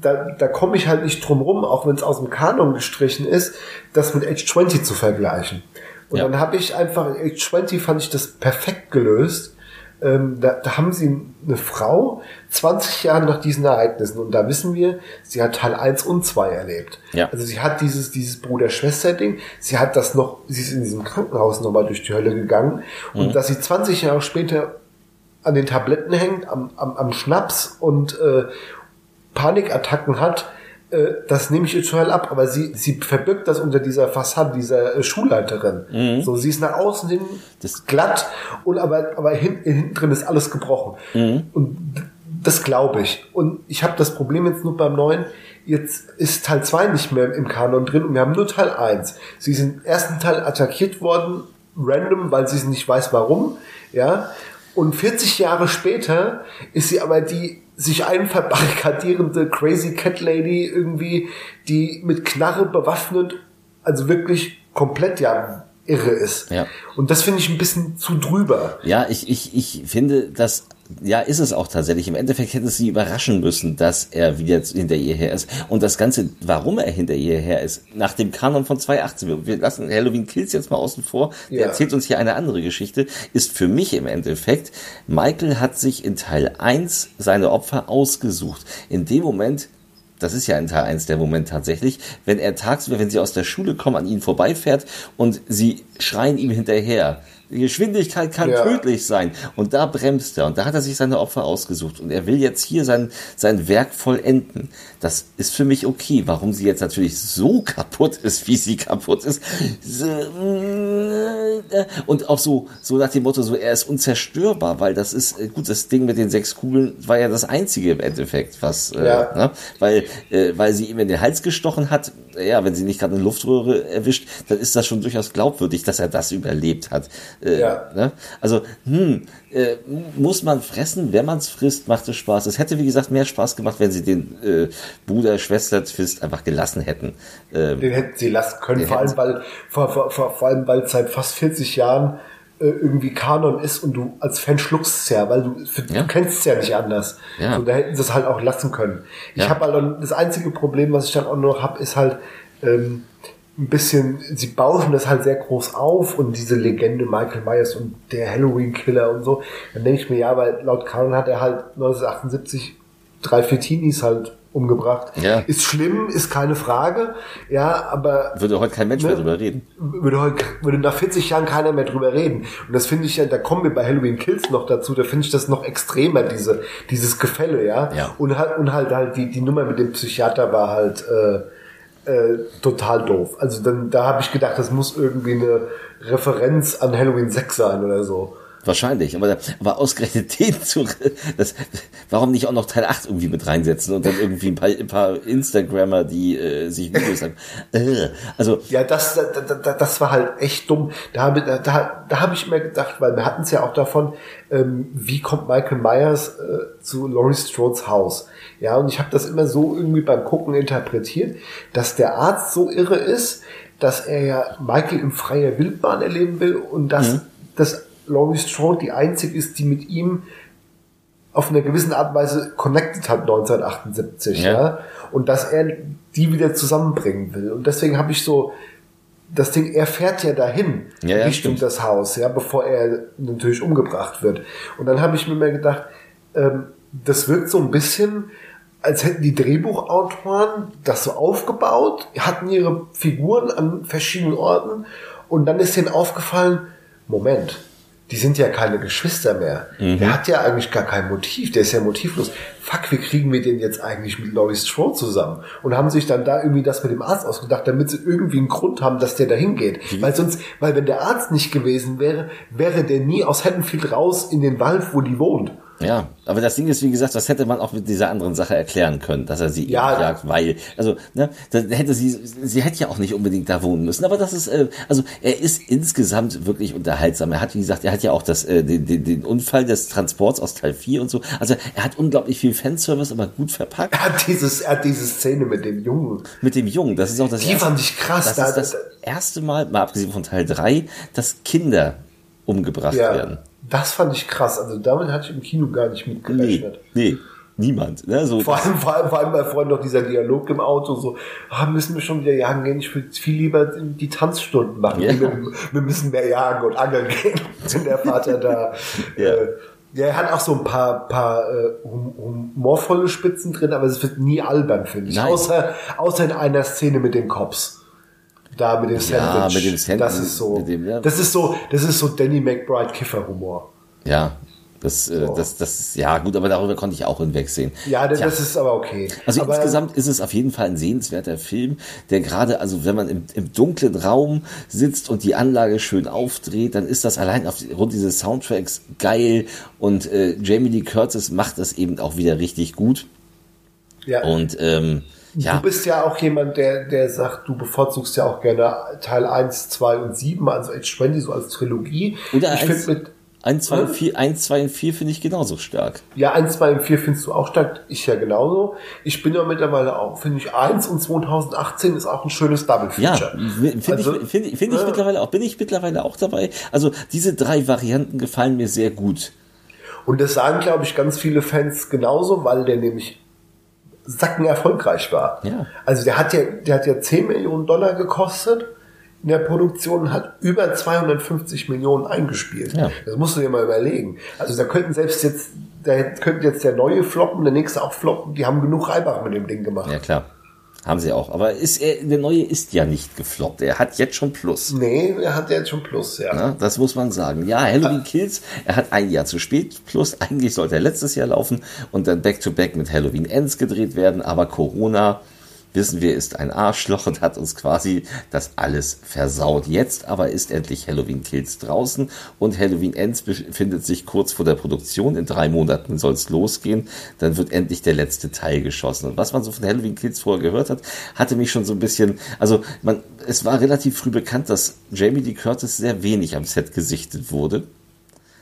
S2: da, da komme ich halt nicht drum rum, auch wenn es aus dem Kanon gestrichen ist, das mit Age 20 zu vergleichen. Und ja. dann habe ich einfach, in Age 20 fand ich das perfekt gelöst. Ähm, da, da haben sie eine Frau 20 Jahre nach diesen Ereignissen und da wissen wir, sie hat Teil 1 und 2 erlebt. Ja. Also sie hat dieses, dieses Bruder-Schwester-Ding, sie hat das noch, sie ist in diesem Krankenhaus nochmal durch die Hölle gegangen und mhm. dass sie 20 Jahre später an den Tabletten hängt, am, am, am Schnaps und äh, Panikattacken hat, äh, das nehme ich ihr total ab, aber sie, sie verbirgt das unter dieser Fassade dieser äh, Schulleiterin. Mhm. So, sie ist nach außen hin das glatt und aber, aber hin, hinten drin ist alles gebrochen. Mhm. Und das glaube ich. Und ich habe das Problem jetzt nur beim neuen. Jetzt ist Teil 2 nicht mehr im Kanon drin und wir haben nur Teil 1. Sie ist im ersten Teil attackiert worden, random, weil sie nicht weiß warum. Ja. Und 40 Jahre später ist sie aber die sich einverbarrikadierende Crazy Cat Lady irgendwie, die mit Knarre bewaffnet, also wirklich komplett ja irre ist. Ja. Und das finde ich ein bisschen zu drüber.
S1: Ja, ich, ich, ich finde, dass ja, ist es auch tatsächlich. Im Endeffekt hätte es sie überraschen müssen, dass er wieder hinter ihr her ist. Und das Ganze, warum er hinter ihr her ist, nach dem Kanon von 2018, wir lassen Halloween Kills jetzt mal außen vor, der ja. erzählt uns hier eine andere Geschichte, ist für mich im Endeffekt, Michael hat sich in Teil 1 seine Opfer ausgesucht. In dem Moment, das ist ja in Teil 1 der Moment tatsächlich, wenn er tagsüber, wenn sie aus der Schule kommen, an ihnen vorbeifährt und sie schreien ihm hinterher die Geschwindigkeit kann ja. tödlich sein. Und da bremst er. Und da hat er sich seine Opfer ausgesucht. Und er will jetzt hier sein, sein Werk vollenden. Das ist für mich okay. Warum sie jetzt natürlich so kaputt ist, wie sie kaputt ist. Und auch so, so nach dem Motto, so, er ist unzerstörbar, weil das ist, äh, gut, das Ding mit den sechs Kugeln war ja das einzige im Endeffekt, was, äh, ja. äh, ne? weil, äh, weil sie ihm in den Hals gestochen hat. Ja, wenn sie nicht gerade eine Luftröhre erwischt, dann ist das schon durchaus glaubwürdig, dass er das überlebt hat. Äh, ja. ne? Also, hm, äh, muss man fressen, wenn man es frisst, macht es Spaß. Es hätte, wie gesagt, mehr Spaß gemacht, wenn sie den äh, Bruder, Schwester, Twist einfach gelassen hätten.
S2: Ähm, den hätten sie lassen können, vor allem, weil, vor, vor, vor, allem, weil seit fast 40 Jahren äh, irgendwie Kanon ist und du als Fan schluckst es ja, weil du, für, ja. du kennst es ja nicht anders. Ja. So, da hätten sie es halt auch lassen können. Ich ja. habe halt das einzige Problem, was ich dann auch noch habe, ist halt, ähm, ein bisschen, sie bauschen das halt sehr groß auf und diese Legende Michael Myers und der Halloween Killer und so, dann denke ich mir, ja, weil laut Kanon hat er halt 1978 drei, vier Teenies halt umgebracht. Ja. Ist schlimm, ist keine Frage, ja, aber...
S1: Würde heute kein Mensch ne, mehr drüber reden.
S2: Würde heute, würde nach 40 Jahren keiner mehr drüber reden. Und das finde ich ja, da kommen wir bei Halloween Kills noch dazu, da finde ich das noch extremer, diese, dieses Gefälle, ja. ja. Und halt, und halt, halt die, die Nummer mit dem Psychiater war halt, äh, äh, total doof. Also dann, da habe ich gedacht, das muss irgendwie eine Referenz an Halloween 6 sein oder so.
S1: Wahrscheinlich, aber, aber ausgerechnet den zu, das, warum nicht auch noch Teil 8 irgendwie mit reinsetzen und dann irgendwie ein paar, ein paar Instagrammer, die äh, sich Videos sagen. Äh, also
S2: ja, das, das, das war halt echt dumm. Da habe da, da, da hab ich mir gedacht, weil wir hatten es ja auch davon, ähm, wie kommt Michael Myers äh, zu Laurie Strodes Haus? Ja, und ich habe das immer so irgendwie beim Gucken interpretiert, dass der Arzt so irre ist, dass er ja Michael im freier Wildbahn erleben will und dass mhm. das Laurie Strode die einzige ist, die mit ihm auf eine gewisse Art und Weise connected hat 1978, ja. ja. Und dass er die wieder zusammenbringen will. Und deswegen habe ich so das Ding, er fährt ja dahin ja, ja, Richtung stimmt. das Haus, ja, bevor er natürlich umgebracht wird. Und dann habe ich mir mal gedacht, ähm, das wirkt so ein bisschen, als hätten die Drehbuchautoren das so aufgebaut, hatten ihre Figuren an verschiedenen Orten und dann ist denen aufgefallen, Moment, die sind ja keine Geschwister mehr. Mhm. Der hat ja eigentlich gar kein Motiv, der ist ja motivlos. Fuck, wie kriegen wir den jetzt eigentlich mit Laurie Strode zusammen? Und haben sich dann da irgendwie das mit dem Arzt ausgedacht, damit sie irgendwie einen Grund haben, dass der da hingeht. Mhm. Weil sonst, weil wenn der Arzt nicht gewesen wäre, wäre der nie aus Haddonfield raus in den Wald, wo die wohnt.
S1: Ja, aber das Ding ist, wie gesagt, das hätte man auch mit dieser anderen Sache erklären können, dass er sie ja. jagt, weil, also, ne, dann hätte sie, sie hätte ja auch nicht unbedingt da wohnen müssen, aber das ist, äh, also, er ist insgesamt wirklich unterhaltsam. Er hat, wie gesagt, er hat ja auch das, äh, den, den, den Unfall des Transports aus Teil 4 und so. Also, er hat unglaublich viel Fanservice, aber gut verpackt.
S2: Er hat dieses, er hat diese Szene mit dem Jungen.
S1: Mit dem Jungen, das ist auch das
S2: Die erste, fand ich krass.
S1: Das da, ist das erste Mal, mal abgesehen von Teil 3, dass Kinder umgebracht ja. werden.
S2: Das fand ich krass. Also damit hatte ich im Kino gar nicht mitgerechnet.
S1: Nee, nee. niemand. Ne? So,
S2: vor, allem, vor, allem, vor allem bei Freunden noch dieser Dialog im Auto, so, ah, müssen wir schon wieder jagen gehen? Ich würde viel lieber die Tanzstunden machen. Ja. Wir, wir, müssen mehr jagen und angeln gehen. Wenn der Vater da. ja. Äh, ja, er hat auch so ein paar, paar äh, humorvolle Spitzen drin, aber es wird nie albern, finde ich. Außer, außer in einer Szene mit den Cops. Da mit dem Sandwich. Ja, mit dem Sandwich. Das ist so, dem, ja. das ist so, das ist so Danny McBride Kifferhumor.
S1: Ja, das, äh, das, das, ja gut, aber darüber konnte ich auch hinwegsehen.
S2: Ja, das, das ist aber okay.
S1: Also
S2: aber
S1: insgesamt ist es auf jeden Fall ein sehenswerter Film, der gerade, also wenn man im, im dunklen Raum sitzt und die Anlage schön aufdreht, dann ist das allein aufgrund dieses Soundtracks geil und äh, Jamie Lee Curtis macht das eben auch wieder richtig gut. Ja. Und ähm, ja.
S2: Du bist ja auch jemand, der, der sagt, du bevorzugst ja auch gerne Teil 1, 2 und 7, also Age 20 so als Trilogie.
S1: Oder ich finde mit 1, 2 und 4, 1, 2 und 4 finde ich genauso stark.
S2: Ja, 1, 2 und 4 findest du auch stark. Ich ja genauso. Ich bin ja mittlerweile auch, finde ich, 1 und 2018 ist auch ein schönes Double Feature.
S1: Ja, finde also, ich, find, find ich mittlerweile auch, bin ich mittlerweile auch dabei. Also diese drei Varianten gefallen mir sehr gut.
S2: Und das sagen, glaube ich, ganz viele Fans genauso, weil der nämlich sacken erfolgreich war. Ja. Also der hat ja, der hat ja 10 Millionen Dollar gekostet in der Produktion hat über 250 Millionen eingespielt. Ja. Das musst du dir mal überlegen. Also da könnten selbst jetzt, da könnte jetzt der neue floppen, der nächste auch floppen. Die haben genug Reibach mit dem Ding gemacht.
S1: Ja klar. Haben sie auch. Aber ist er, der neue ist ja nicht gefloppt. Er hat jetzt schon Plus.
S2: Nee, er hat jetzt schon Plus, ja.
S1: Na, das muss man sagen. Ja, Halloween Kills, er hat ein Jahr zu spät Plus. Eigentlich sollte er letztes Jahr laufen und dann Back-to-Back -back mit Halloween Ends gedreht werden. Aber Corona wissen wir, ist ein Arschloch und hat uns quasi das alles versaut. Jetzt aber ist endlich Halloween Kills draußen und Halloween Ends befindet sich kurz vor der Produktion. In drei Monaten soll es losgehen. Dann wird endlich der letzte Teil geschossen. Und was man so von Halloween Kills vorher gehört hat, hatte mich schon so ein bisschen, also man, es war relativ früh bekannt, dass Jamie Lee Curtis sehr wenig am Set gesichtet wurde.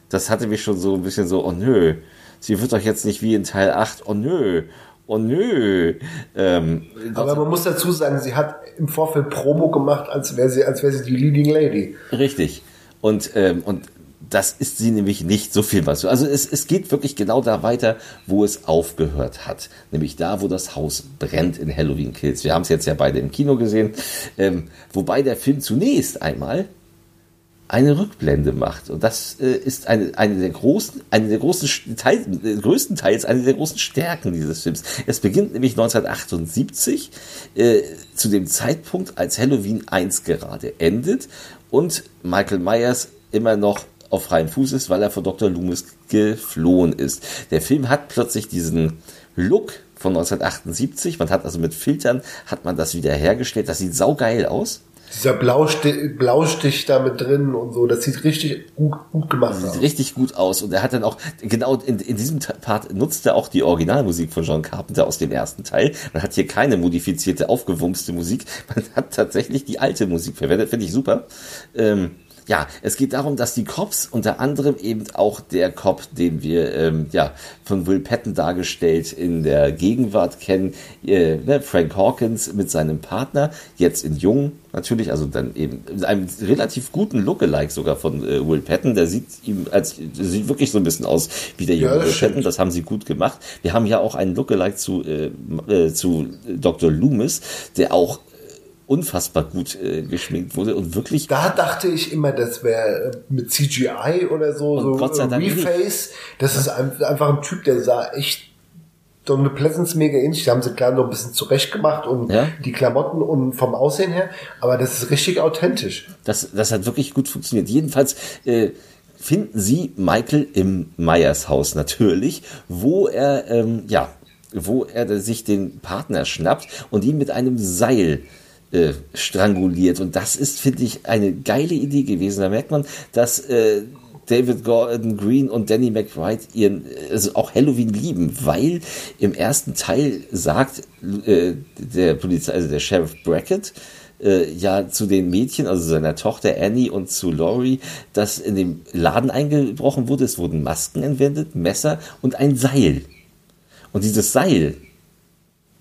S1: Das hatte mich schon so ein bisschen so, oh nö, sie wird doch jetzt nicht wie in Teil 8, oh nö, oh nö. Ähm,
S2: Aber man muss dazu sagen, sie hat im Vorfeld Promo gemacht, als wäre sie, als wäre sie die Leading Lady.
S1: Richtig. Und, ähm, und das ist sie nämlich nicht so viel was. Also es, es geht wirklich genau da weiter, wo es aufgehört hat. Nämlich da, wo das Haus brennt in Halloween Kills. Wir haben es jetzt ja beide im Kino gesehen. Ähm, wobei der Film zunächst einmal eine Rückblende macht. Und das äh, ist eine, eine der großen, eine der großen Teil, äh, größtenteils eine der großen Stärken dieses Films. Es beginnt nämlich 1978, äh, zu dem Zeitpunkt, als Halloween 1 gerade endet und Michael Myers immer noch auf freiem Fuß ist, weil er vor Dr. Loomis geflohen ist. Der Film hat plötzlich diesen Look von 1978. Man hat also mit Filtern hat man das wieder hergestellt. Das sieht saugeil aus.
S2: Dieser Blaustich, Blaustich da mit drin und so, das sieht richtig gut, gut gemacht aus.
S1: Sieht richtig gut aus. Und er hat dann auch, genau in, in diesem Part nutzt er auch die Originalmusik von John Carpenter aus dem ersten Teil. Man hat hier keine modifizierte, aufgewumste Musik. Man hat tatsächlich die alte Musik verwendet, finde ich super. Ähm, ja, es geht darum, dass die Cops, unter anderem eben auch der Cop, den wir ähm, ja von Will Patton dargestellt in der Gegenwart kennen, äh, ne, Frank Hawkins mit seinem Partner, jetzt in Jung natürlich, also dann eben mit einem relativ guten Lookalike sogar von äh, Will Patton, der sieht ihm als sieht wirklich so ein bisschen aus wie der junge ja, Will Patton, das haben sie gut gemacht. Wir haben ja auch einen Lookalike zu äh, äh, zu Dr. Loomis, der auch unfassbar gut äh, geschminkt wurde und wirklich.
S2: Da dachte ich immer, das wäre äh, mit CGI oder so, so Gott sei Dank Reface. Das ja. ist einfach ein Typ, der sah echt Donald Pleasance mega ähnlich. Da haben sie klar noch ein bisschen zurecht gemacht und ja? die Klamotten und vom Aussehen her, aber das ist richtig authentisch.
S1: Das, das hat wirklich gut funktioniert. Jedenfalls äh, finden sie Michael im Meyers Haus natürlich, wo er ähm, ja, wo er sich den Partner schnappt und ihn mit einem Seil äh, stranguliert. Und das ist, finde ich, eine geile Idee gewesen. Da merkt man, dass äh, David Gordon Green und Danny McBride ihren, also auch Halloween lieben, weil im ersten Teil sagt äh, der Polizei, also der Sheriff Brackett, äh, ja zu den Mädchen, also seiner Tochter Annie und zu Laurie, dass in dem Laden eingebrochen wurde. Es wurden Masken entwendet, Messer und ein Seil. Und dieses Seil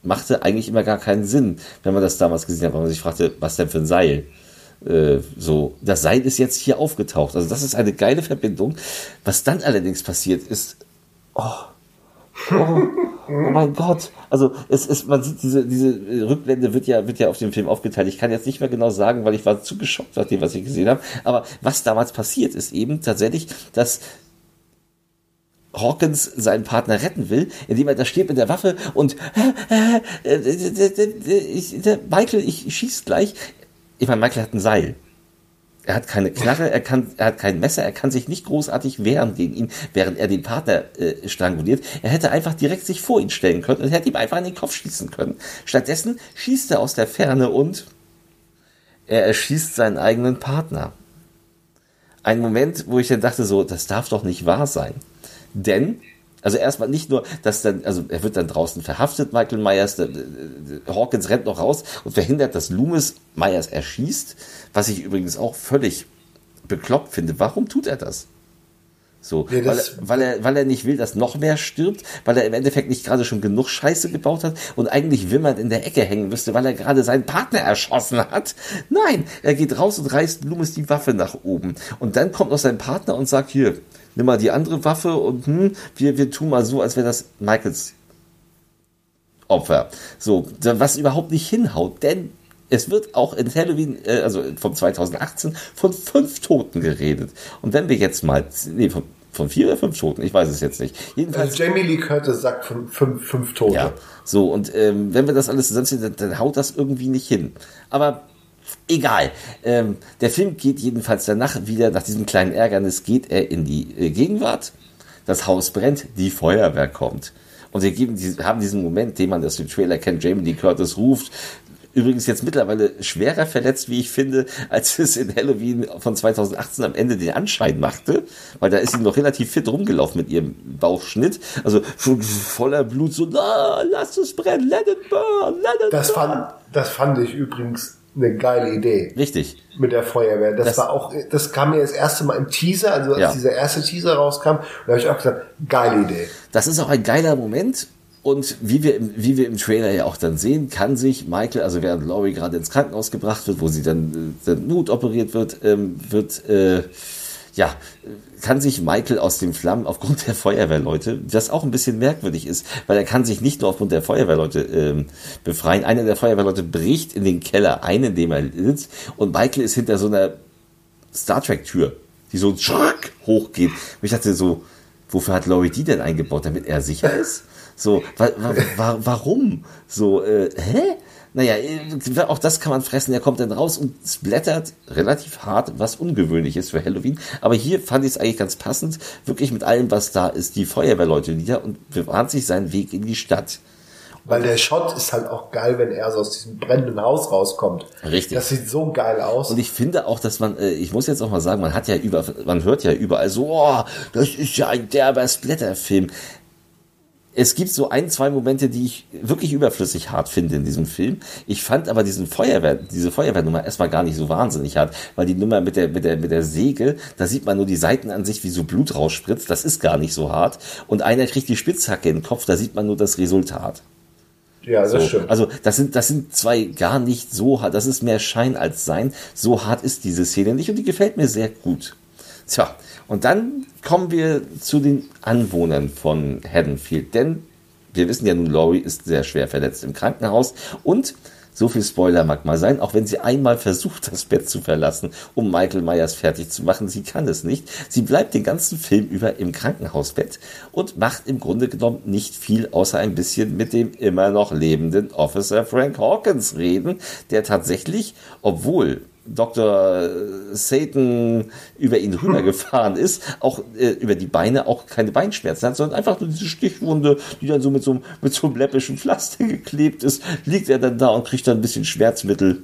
S1: machte eigentlich immer gar keinen Sinn, wenn man das damals gesehen hat, weil man sich fragte, was denn für ein Seil? Äh, so, das Seil ist jetzt hier aufgetaucht. Also das ist eine geile Verbindung. Was dann allerdings passiert ist, oh, Oh, oh mein Gott. Also es ist, man sieht diese, diese Rückblende wird ja, wird ja auf dem Film aufgeteilt. Ich kann jetzt nicht mehr genau sagen, weil ich war zu geschockt nach dem, was ich gesehen habe. Aber was damals passiert, ist eben tatsächlich, dass Hawkins seinen Partner retten will, indem er da steht mit der Waffe und äh, äh, äh, Michael, ich schieß gleich. Ich meine, Michael hat ein Seil. Er hat keine Knarre, er, kann, er hat kein Messer, er kann sich nicht großartig wehren gegen ihn, während er den Partner äh, stranguliert. Er hätte einfach direkt sich vor ihn stellen können und hätte ihm einfach in den Kopf schießen können. Stattdessen schießt er aus der Ferne und er erschießt seinen eigenen Partner. Ein Moment, wo ich dann dachte, so, das darf doch nicht wahr sein. Denn also erstmal nicht nur, dass dann, also er wird dann draußen verhaftet, Michael Myers, der, der, Hawkins rennt noch raus und verhindert, dass Loomis Myers erschießt, was ich übrigens auch völlig bekloppt finde. Warum tut er das? So, ja, weil, weil, er, weil er nicht will, dass noch mehr stirbt, weil er im Endeffekt nicht gerade schon genug Scheiße gebaut hat und eigentlich wimmernd in der Ecke hängen müsste, weil er gerade seinen Partner erschossen hat. Nein, er geht raus und reißt Loomis die Waffe nach oben. Und dann kommt noch sein Partner und sagt, hier, nimm mal die andere Waffe und hm, wir, wir tun mal so, als wäre das Michaels Opfer. So, was überhaupt nicht hinhaut, denn es wird auch in Halloween, äh, also von 2018, von fünf Toten geredet. Und wenn wir jetzt mal, nee, von, von vier oder fünf Toten, ich weiß es jetzt nicht.
S2: Jedenfalls, also Jamie Lee Curtis sagt von fünf, fünf Tote. Ja,
S1: so, und ähm, wenn wir das alles zusammenziehen, dann, dann haut das irgendwie nicht hin. Aber Egal. Ähm, der Film geht jedenfalls danach wieder, nach diesem kleinen Ärgernis, geht er in die äh, Gegenwart. Das Haus brennt, die Feuerwehr kommt. Und wir geben, haben diesen Moment, den man aus dem Trailer kennt, Jamie Lee Curtis ruft, übrigens jetzt mittlerweile schwerer verletzt, wie ich finde, als es in Halloween von 2018 am Ende den Anschein machte, weil da ist sie noch relativ fit rumgelaufen mit ihrem Bauchschnitt, also voller Blut, so, na, lass es brennen, let it burn, let it
S2: das burn. Fand, das fand ich übrigens eine geile Idee.
S1: Richtig.
S2: Mit der Feuerwehr. Das, das, war auch, das kam mir das erste Mal im Teaser, also als ja. dieser erste Teaser rauskam, da habe ich auch gesagt, geile Idee.
S1: Das ist auch ein geiler Moment. Und wie wir, im, wie wir im Trailer ja auch dann sehen, kann sich Michael, also während Laurie gerade ins Krankenhaus gebracht wird, wo sie dann, äh, dann notoperiert wird, ähm, wird äh, ja, kann sich Michael aus den Flammen aufgrund der Feuerwehrleute, das auch ein bisschen merkwürdig ist, weil er kann sich nicht nur aufgrund der Feuerwehrleute ähm, befreien. Einer der Feuerwehrleute bricht in den Keller ein, in dem er sitzt, und Michael ist hinter so einer Star Trek Tür, die so hochgeht. Und ich dachte so, wofür hat Laurie die denn eingebaut, damit er sicher ist? So, wa wa warum? So, äh, hä? Naja, äh, auch das kann man fressen. Er kommt dann raus und blättert relativ hart, was ungewöhnlich ist für Halloween. Aber hier fand ich es eigentlich ganz passend. Wirklich mit allem, was da ist, die Feuerwehrleute wieder und bewahrt sich seinen Weg in die Stadt.
S2: Weil der Shot ist halt auch geil, wenn er so aus diesem brennenden Haus rauskommt.
S1: Richtig.
S2: Das sieht so geil aus.
S1: Und ich finde auch, dass man, äh, ich muss jetzt auch mal sagen, man hat ja über, man hört ja überall so, oh, das ist ja ein derber Splatterfilm es gibt so ein, zwei Momente, die ich wirklich überflüssig hart finde in diesem Film. Ich fand aber diesen Feuerwehr, diese Feuerwehrnummer erstmal gar nicht so wahnsinnig hart, weil die Nummer mit der, mit der, mit der Säge, da sieht man nur die Seiten an sich, wie so Blut rausspritzt. Das ist gar nicht so hart. Und einer kriegt die Spitzhacke in den Kopf, da sieht man nur das Resultat.
S2: Ja, das so. stimmt.
S1: Also das sind, das sind zwei gar nicht so hart. Das ist mehr Schein als Sein. So hart ist diese Szene nicht und die gefällt mir sehr gut. Tja, und dann kommen wir zu den Anwohnern von Haddonfield, denn wir wissen ja nun, Laurie ist sehr schwer verletzt im Krankenhaus und so viel Spoiler mag mal sein, auch wenn sie einmal versucht, das Bett zu verlassen, um Michael Myers fertig zu machen, sie kann es nicht. Sie bleibt den ganzen Film über im Krankenhausbett und macht im Grunde genommen nicht viel, außer ein bisschen mit dem immer noch lebenden Officer Frank Hawkins reden, der tatsächlich, obwohl Dr. Satan über ihn rübergefahren ist, auch äh, über die Beine auch keine Beinschmerzen hat, sondern einfach nur diese Stichwunde, die dann so mit so, mit so einem läppischen Pflaster geklebt ist, liegt er dann da und kriegt dann ein bisschen Schmerzmittel.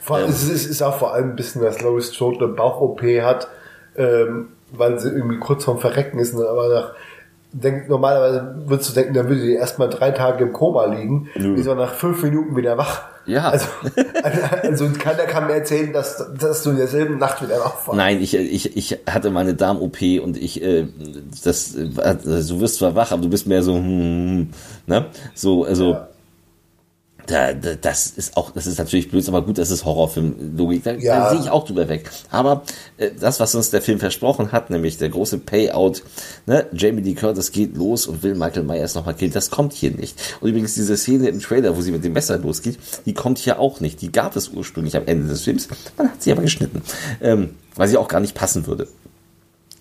S2: Vor ähm, es ist auch vor allem ein bisschen, dass Lois Strode eine Bauch-OP hat, ähm, weil sie irgendwie kurz vorm Verrecken ist, aber nach denk, normalerweise würdest du denken, dann würde die erstmal drei Tage im Koma liegen, Nö. ist aber nach fünf Minuten wieder wach.
S1: Ja.
S2: Also, also keiner kann mir erzählen, dass, dass du in derselben Nacht wieder wach
S1: warst. Nein, ich, ich, ich hatte meine Darm-OP und ich, äh, das, äh, du wirst zwar wach, aber du bist mehr so, hm, ne? So, also, ja. Da, da, das ist auch, das ist natürlich blöd, aber gut, das ist Horrorfilm-Logik. Da, ja. da sehe ich auch drüber weg. Aber äh, das, was uns der Film versprochen hat, nämlich der große Payout, ne, Jamie Lee Curtis geht los und will Michael Myers nochmal killen, das kommt hier nicht. Und übrigens diese Szene im Trailer, wo sie mit dem Messer losgeht, die kommt hier auch nicht. Die gab es ursprünglich am Ende des Films. Man hat sie aber geschnitten, ähm, weil sie auch gar nicht passen würde.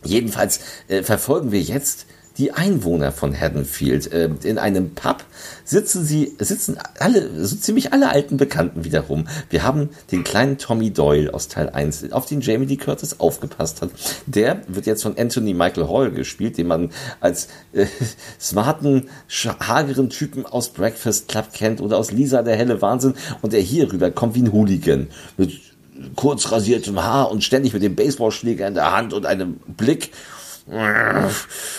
S1: Jedenfalls äh, verfolgen wir jetzt die Einwohner von Haddonfield. Äh, in einem Pub sitzen sie, sitzen alle, so ziemlich alle alten Bekannten wieder rum. Wir haben den kleinen Tommy Doyle aus Teil 1, auf den Jamie Lee Curtis aufgepasst hat. Der wird jetzt von Anthony Michael Hall gespielt, den man als äh, smarten, hageren Typen aus Breakfast Club kennt oder aus Lisa der helle Wahnsinn und der hier rüber kommt wie ein Hooligan mit kurz rasiertem Haar und ständig mit dem Baseballschläger in der Hand und einem Blick
S2: ja,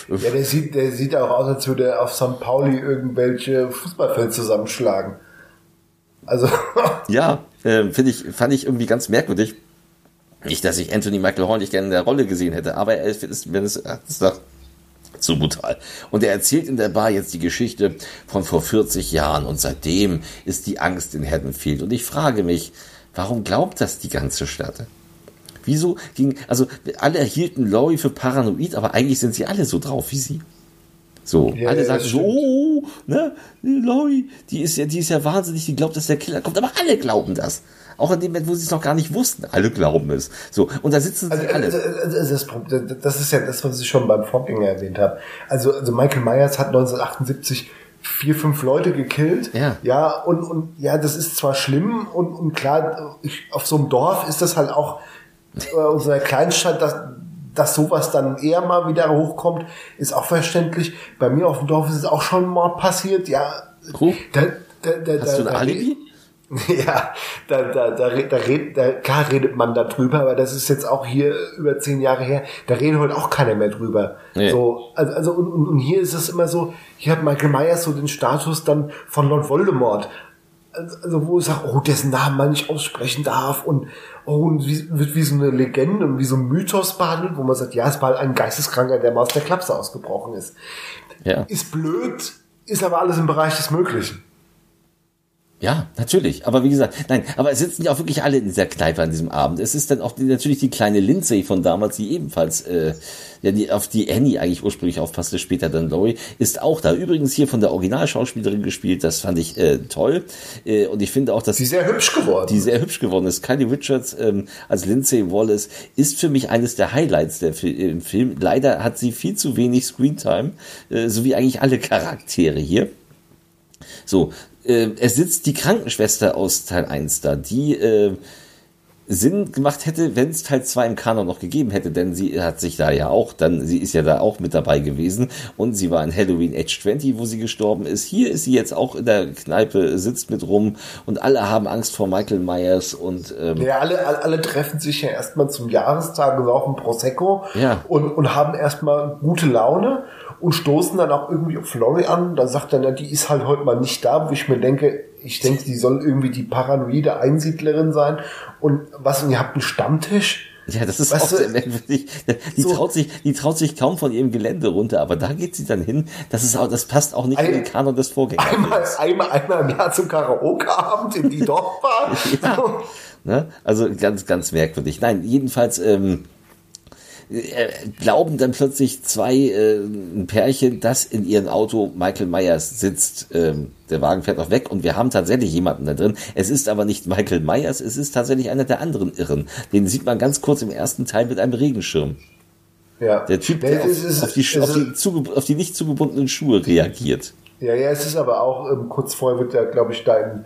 S2: der sieht, der sieht auch aus, als würde er auf St. Pauli irgendwelche Fußballfans zusammenschlagen. Also.
S1: ja, äh, finde ich, fand ich irgendwie ganz merkwürdig. Nicht, dass ich Anthony Michael Hall nicht gerne in der Rolle gesehen hätte, aber er ist, wenn es, ist doch zu brutal. Und er erzählt in der Bar jetzt die Geschichte von vor 40 Jahren und seitdem ist die Angst in Haddonfield. Und ich frage mich, warum glaubt das die ganze Stadt? Wieso ging, also alle erhielten Laurie für paranoid, aber eigentlich sind sie alle so drauf wie sie. So, ja, alle ja, sagen so, oh, ne, Laurie, die ist ja, die ist ja wahnsinnig, die glaubt, dass der Killer kommt, aber alle glauben das. Auch in dem Moment, wo sie es noch gar nicht wussten. Alle glauben es. So, und da sitzen sie also, alle. Also,
S2: also das, das, ist ja das, was ich schon beim Vorgänger erwähnt habe. Also, also Michael Myers hat 1978 vier, fünf Leute gekillt. Ja. Ja, und, und ja, das ist zwar schlimm und, und klar, ich, auf so einem Dorf ist das halt auch äh, unserer Kleinstadt, dass, dass sowas dann eher mal wieder hochkommt, ist auch verständlich. Bei mir auf dem Dorf ist es auch schon mal passiert, ja.
S1: Cool. Da, da, da, Hast du ein Alibi?
S2: Ja, da, da, da, da, redet, da klar redet man da drüber, aber das ist jetzt auch hier über zehn Jahre her, da redet heute auch keiner mehr drüber. Nee. So, also, also und, und, und hier ist es immer so, hier hat Michael Myers so den Status dann von Lord Voldemort. Also, wo ich sage, oh, dessen Namen man nicht aussprechen darf und oh, und wie, wird wie so eine Legende und wie so ein Mythos behandelt, wo man sagt, ja, es war halt ein Geisteskranker, der mal aus der Klapse ausgebrochen ist. Ja. Ist blöd, ist aber alles im Bereich des Möglichen.
S1: Ja, natürlich. Aber wie gesagt, nein, aber es sitzen ja auch wirklich alle in dieser Kneipe an diesem Abend. Es ist dann auch die, natürlich die kleine Lindsay von damals, die ebenfalls, äh, ja, die, auf die Annie eigentlich ursprünglich aufpasste, später dann Laurie, ist auch da. Übrigens hier von der Originalschauspielerin gespielt, das fand ich äh, toll. Äh, und ich finde auch, dass
S2: die sehr hübsch geworden,
S1: die sehr hübsch geworden ist. Kylie Richards ähm, als Lindsay Wallace ist für mich eines der Highlights der im Film. Leider hat sie viel zu wenig Screentime, äh, so wie eigentlich alle Charaktere hier. So, äh, es sitzt die Krankenschwester aus Teil 1 da, die äh, Sinn gemacht hätte, wenn es Teil 2 im Kanon noch gegeben hätte, denn sie hat sich da ja auch, dann, sie ist ja da auch mit dabei gewesen und sie war in Halloween Age 20, wo sie gestorben ist. Hier ist sie jetzt auch in der Kneipe, sitzt mit rum und alle haben Angst vor Michael Myers und
S2: ähm, Ja, alle, alle, alle treffen sich ja erstmal zum Jahrestag, saufen Prosecco ja. und, und haben erstmal gute Laune und stoßen dann auch irgendwie auf Laurie an. Da sagt er, na, die ist halt heute mal nicht da, wo ich mir denke, ich denke, die soll irgendwie die paranoide Einsiedlerin sein. Und was, und ihr habt einen Stammtisch?
S1: Ja, das ist weißt auch sehr merkwürdig. Die so, traut sich, die traut sich kaum von ihrem Gelände runter, aber da geht sie dann hin. Das ist auch, das passt auch nicht ein, in den Kanon des Vorgängers.
S2: Einmal, einmal, einmal im Jahr zum Karaoke-Abend in die Dorfbar. ja,
S1: ne? Also ganz, ganz merkwürdig. Nein, jedenfalls, ähm, äh, glauben dann plötzlich zwei äh, ein Pärchen, dass in ihrem Auto Michael Myers sitzt. Ähm, der Wagen fährt auch weg und wir haben tatsächlich jemanden da drin. Es ist aber nicht Michael Myers, es ist tatsächlich einer der anderen Irren. Den sieht man ganz kurz im ersten Teil mit einem Regenschirm. Ja. Der Typ, der auf, ist, auf, die, auf, die zuge, auf die nicht zugebundenen Schuhe reagiert.
S2: Ja, ja, es ist aber auch, ähm, kurz vorher wird ja, glaube ich, da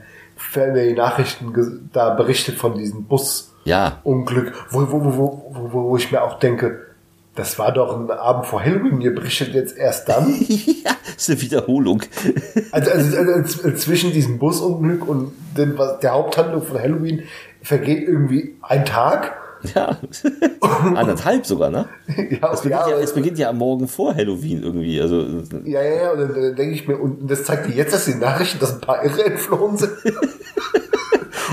S2: in Fernseh Nachrichten da berichtet von diesem Bus ja. Unglück, wo, wo, wo, wo, wo, wo ich mir auch denke, das war doch ein Abend vor Halloween, ihr berichtet jetzt erst dann.
S1: ja, ist eine Wiederholung.
S2: also, also, also, zwischen diesem Busunglück und dem, der Haupthandlung von Halloween vergeht irgendwie ein Tag.
S1: Ja, anderthalb sogar, ne? ja, es, beginnt ja, ja, es beginnt ja am Morgen vor Halloween irgendwie. Also,
S2: ja, ja, ja, und dann denke ich mir, und das zeigt dir jetzt, dass die Nachrichten, dass ein paar Irre entflohen sind.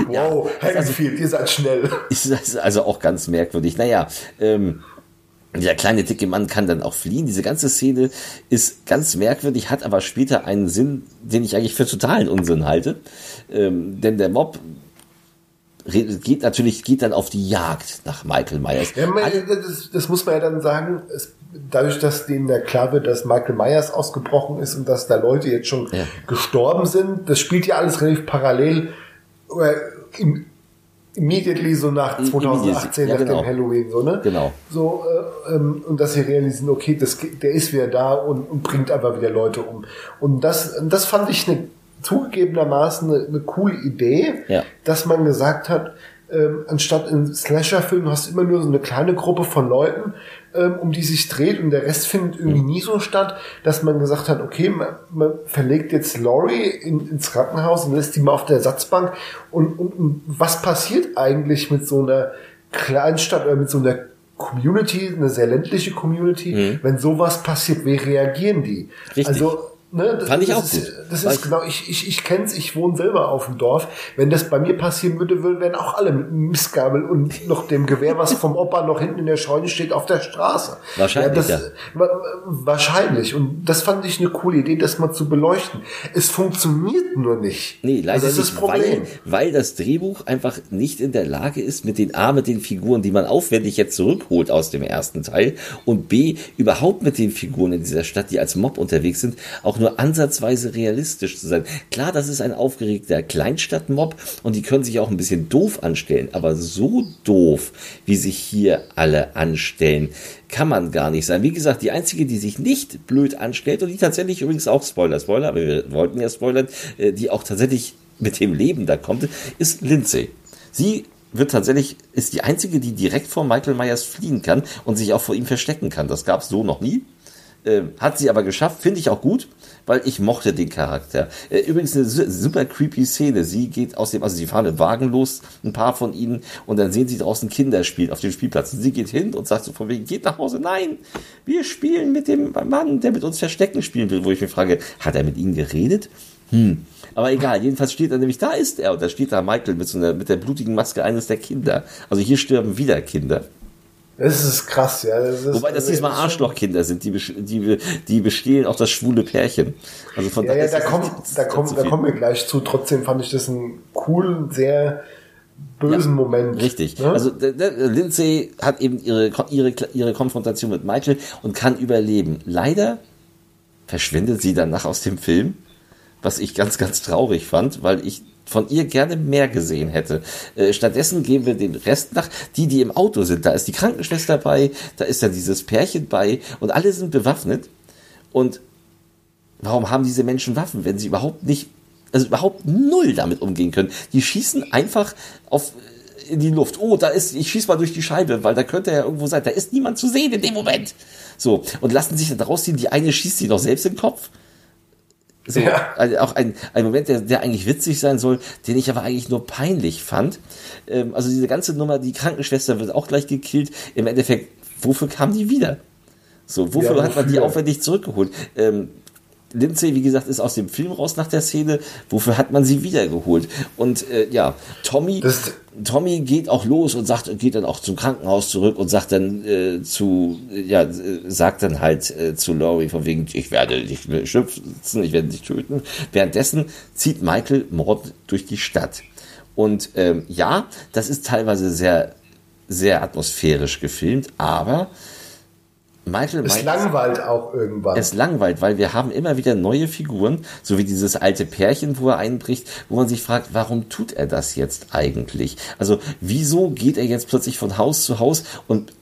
S2: wow, ja, Haddonfield, also, ihr seid schnell.
S1: Ist also auch ganz merkwürdig. Naja, ähm, Der kleine dicke Mann kann dann auch fliehen. Diese ganze Szene ist ganz merkwürdig, hat aber später einen Sinn, den ich eigentlich für totalen Unsinn halte. Ähm, denn der Mob geht natürlich, geht dann auf die Jagd nach Michael Myers.
S2: Ja, das, das, muss man ja dann sagen, es, dadurch, dass denen ja klar wird, dass Michael Myers ausgebrochen ist und dass da Leute jetzt schon ja. gestorben sind, das spielt ja alles relativ parallel. Im, immediately so nach 2018 ja, nach genau. dem Halloween so ne
S1: genau
S2: so äh, ähm, und dass sie realisieren okay das der ist wieder da und, und bringt einfach wieder Leute um und das das fand ich eine zugegebenermaßen eine, eine coole Idee
S1: ja.
S2: dass man gesagt hat ähm, anstatt in Slasher-Filmen hast du immer nur so eine kleine Gruppe von Leuten, ähm, um die sich dreht und der Rest findet irgendwie nie so statt, dass man gesagt hat, okay, man, man verlegt jetzt Laurie in, ins Krankenhaus und lässt die mal auf der Ersatzbank und, und, und was passiert eigentlich mit so einer Kleinstadt oder mit so einer Community, eine sehr ländliche Community, mhm. wenn sowas passiert, wie reagieren die?
S1: Richtig.
S2: Also Ne, das,
S1: Fand ich auch
S2: ist,
S1: gut.
S2: Das ist genau, ich, ich, ich kenne es, ich wohne selber auf dem Dorf. Wenn das bei mir passieren würde, würden wären auch alle mit einem Missgabel und noch dem Gewehr, was vom Opa noch hinten in der Scheune steht, auf der Straße.
S1: Wahrscheinlich.
S2: Ja, das, ja. Wahrscheinlich. Und das fand ich eine coole Idee, das mal zu beleuchten. Es funktioniert nur nicht.
S1: Nee, leider das ist nicht, das Problem. Weil, weil das Drehbuch einfach nicht in der Lage ist, mit den A, mit den Figuren, die man aufwendig jetzt zurückholt aus dem ersten Teil und B, überhaupt mit den Figuren in dieser Stadt, die als Mob unterwegs sind, auch nur ansatzweise realistisch zu sein. Klar, das ist ein aufgeregter Kleinstadtmob und die können sich auch ein bisschen doof anstellen, aber so doof, wie sich hier alle anstellen, kann man gar nicht sein. Wie gesagt, die einzige, die sich nicht blöd anstellt und die tatsächlich übrigens auch Spoiler, Spoiler, aber wir wollten ja spoilern, äh, die auch tatsächlich mit dem Leben da kommt, ist Lindsay. Sie wird tatsächlich, ist die einzige, die direkt vor Michael Myers fliehen kann und sich auch vor ihm verstecken kann. Das gab es so noch nie. Äh, hat sie aber geschafft, finde ich auch gut weil ich mochte den Charakter. Äh, übrigens eine super creepy Szene. Sie geht aus dem, also sie fahren im Wagen los, ein paar von ihnen, und dann sehen sie draußen Kinder spielen auf dem Spielplatz. Und sie geht hin und sagt so von wegen, geht nach Hause. Nein, wir spielen mit dem Mann, der mit uns Verstecken spielen will. Wo ich mich frage, hat er mit ihnen geredet? Hm. Aber egal, jedenfalls steht er nämlich, da ist er. Und da steht da Michael mit so einer, mit der blutigen Maske eines der Kinder. Also hier sterben wieder Kinder.
S2: Das ist krass, ja.
S1: Das ist, Wobei das also diesmal Arschlochkinder sind, die, die, die bestehlen auch das schwule Pärchen.
S2: Also von ja, ja, da, kommt, da, kommt, da kommen wir gleich zu. Trotzdem fand ich das einen coolen, sehr bösen ja, Moment.
S1: Richtig. Ne? Also der, der, Lindsay hat eben ihre, ihre, ihre Konfrontation mit Michael und kann überleben. Leider verschwindet sie danach aus dem Film, was ich ganz, ganz traurig fand, weil ich von ihr gerne mehr gesehen hätte. Äh, stattdessen gehen wir den Rest nach, die, die im Auto sind. Da ist die Krankenschwester bei, da ist dann dieses Pärchen bei und alle sind bewaffnet. Und warum haben diese Menschen Waffen, wenn sie überhaupt nicht, also überhaupt null damit umgehen können? Die schießen einfach auf äh, in die Luft. Oh, da ist, ich schieß mal durch die Scheibe, weil da könnte ja irgendwo sein. Da ist niemand zu sehen in dem Moment. So. Und lassen sich dann rausziehen. Die eine schießt sie noch selbst in den Kopf. So, ja. also auch ein, ein Moment, der, der eigentlich witzig sein soll, den ich aber eigentlich nur peinlich fand. Ähm, also diese ganze Nummer, die Krankenschwester wird auch gleich gekillt. Im Endeffekt, wofür kam die wieder? So, wofür ja, hat man die aufwendig zurückgeholt? Ähm, Lindsay, wie gesagt, ist aus dem Film raus nach der Szene. Wofür hat man sie wiedergeholt? Und äh, ja, Tommy, das Tommy geht auch los und sagt, geht dann auch zum Krankenhaus zurück und sagt dann äh, zu, ja, sagt dann halt äh, zu Laurie von wegen, ich werde dich schützen, ich werde dich töten. Währenddessen zieht Michael Mord durch die Stadt. Und ähm, ja, das ist teilweise sehr, sehr atmosphärisch gefilmt, aber
S2: Michael es langweilt auch irgendwann.
S1: Es langweilt, weil wir haben immer wieder neue Figuren, so wie dieses alte Pärchen, wo er einbricht, wo man sich fragt, warum tut er das jetzt eigentlich? Also wieso geht er jetzt plötzlich von Haus zu Haus und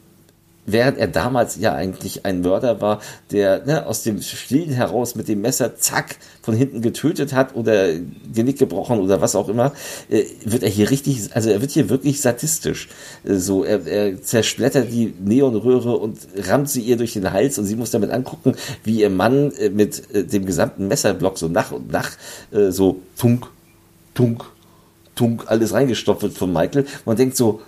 S1: während er damals ja eigentlich ein Mörder war, der ne, aus dem Stillen heraus mit dem Messer zack von hinten getötet hat oder Genick gebrochen oder was auch immer, äh, wird er hier richtig, also er wird hier wirklich sadistisch. Äh, so, er, er zersplittert die Neonröhre und rammt sie ihr durch den Hals und sie muss damit angucken, wie ihr Mann äh, mit äh, dem gesamten Messerblock so nach und nach äh, so tunk, tunk, tunk alles reingestopft wird von Michael. Man denkt so,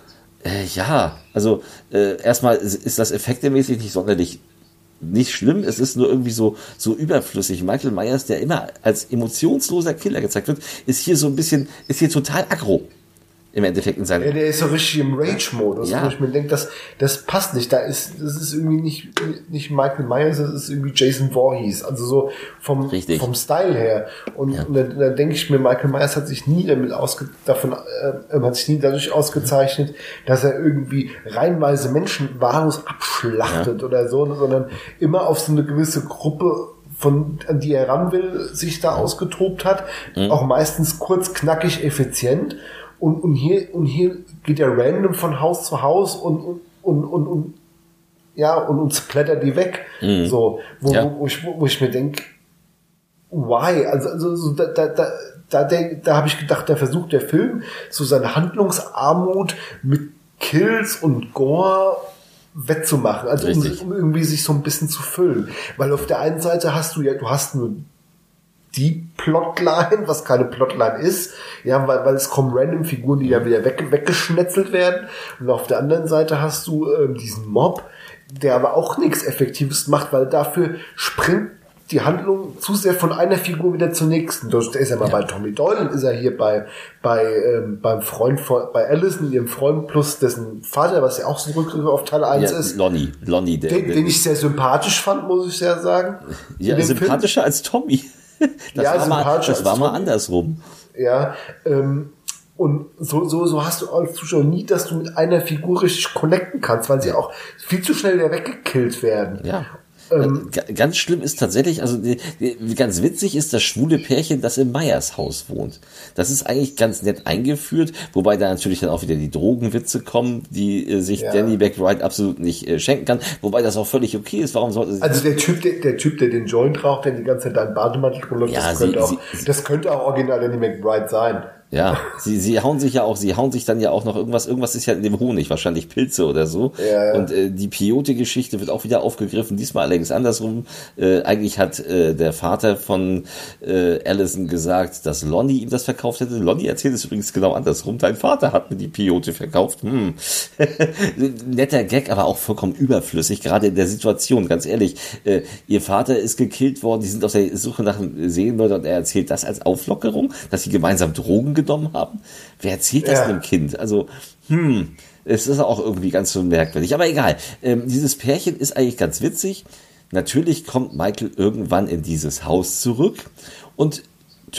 S1: äh, ja, also äh, erstmal ist das effektemäßig nicht sonderlich nicht schlimm, es ist nur irgendwie so, so überflüssig. Michael Myers, der immer als emotionsloser Killer gezeigt wird, ist hier so ein bisschen, ist hier total aggro. Im Endeffekt in seinem.
S2: Ja, der ist so richtig im Rage-Modus, ja. wo ich mir denke, das, das passt nicht. Da ist, das ist irgendwie nicht, nicht Michael Myers, das ist irgendwie Jason Voorhees. Also so vom, richtig. vom Style her. Und, ja. und da, da denke ich mir, Michael Myers hat sich nie damit ausge, davon, äh, hat sich nie dadurch ausgezeichnet, dass er irgendwie reinweise Menschen wahllos abschlachtet ja. oder so, sondern immer auf so eine gewisse Gruppe von, an die er ran will, sich da ausgetobt hat. Mhm. Auch meistens kurz, knackig, effizient. Und, und, hier, und hier geht er random von Haus zu Haus und, und, und, und, ja, und uns klettert die weg. Mhm. So, wo, ja. wo, ich, wo ich mir denke, why? Also, also so, da, da, da, da, denk, da habe ich gedacht, da versucht der Film so seine Handlungsarmut mit Kills und Gore wettzumachen, also um, um, irgendwie sich so ein bisschen zu füllen. Weil auf der einen Seite hast du ja, du hast nur die Plotline, was keine Plotline ist, ja, weil, weil es kommen random Figuren, die ja wieder weg, weggeschnetzelt werden. Und auf der anderen Seite hast du ähm, diesen Mob, der aber auch nichts Effektives macht, weil dafür springt die Handlung zu sehr von einer Figur wieder zur nächsten. Da ist er mal ja. bei Tommy Doyle, ist er hier bei, bei, ähm, beim Freund von, bei Allison, ihrem Freund, plus dessen Vater, was ja auch so ein Rückgriff auf Teil 1 ja, ist.
S1: Lonnie, Lonnie,
S2: der, den, den ich sehr sympathisch fand, muss ich sehr sagen.
S1: Ja, sympathischer Film. als Tommy. Das, ja, war, mal, das war mal andersrum.
S2: Ja, ähm, und so, so, so hast du als Zuschauer nie, dass du mit einer Figur richtig connecten kannst, weil sie auch viel zu schnell wieder weggekillt werden.
S1: Ja. Ähm, ganz schlimm ist tatsächlich, also ganz witzig ist das schwule Pärchen, das im Meyers Haus wohnt. Das ist eigentlich ganz nett eingeführt, wobei da natürlich dann auch wieder die Drogenwitze kommen, die äh, sich ja. Danny McBride absolut nicht äh, schenken kann, wobei das auch völlig okay ist. Warum sollte sie
S2: Also der Typ, der, der Typ, der den Joint raucht, der die ganze Zeit deinen Bademantel rumläuft, ja, das, könnte sie, auch, sie, das könnte auch original Danny McBride sein.
S1: Ja, sie, sie hauen sich ja auch, sie hauen sich dann ja auch noch irgendwas, irgendwas ist ja in dem Honig, wahrscheinlich Pilze oder so. Ja, ja. Und äh, die Peyote-Geschichte wird auch wieder aufgegriffen, diesmal allerdings andersrum. Äh, eigentlich hat äh, der Vater von äh, Allison gesagt, dass Lonnie ihm das verkauft hätte. Lonnie erzählt es übrigens genau andersrum. Dein Vater hat mir die Peyote verkauft. Hm. Netter Gag, aber auch vollkommen überflüssig, gerade in der Situation, ganz ehrlich. Äh, ihr Vater ist gekillt worden, die sind auf der Suche nach einem Seelenmörder und er erzählt das als Auflockerung, dass sie gemeinsam Drogen genommen haben. Wer erzählt das ja. einem Kind? Also, hm, es ist auch irgendwie ganz so merkwürdig. Aber egal. Ähm, dieses Pärchen ist eigentlich ganz witzig. Natürlich kommt Michael irgendwann in dieses Haus zurück und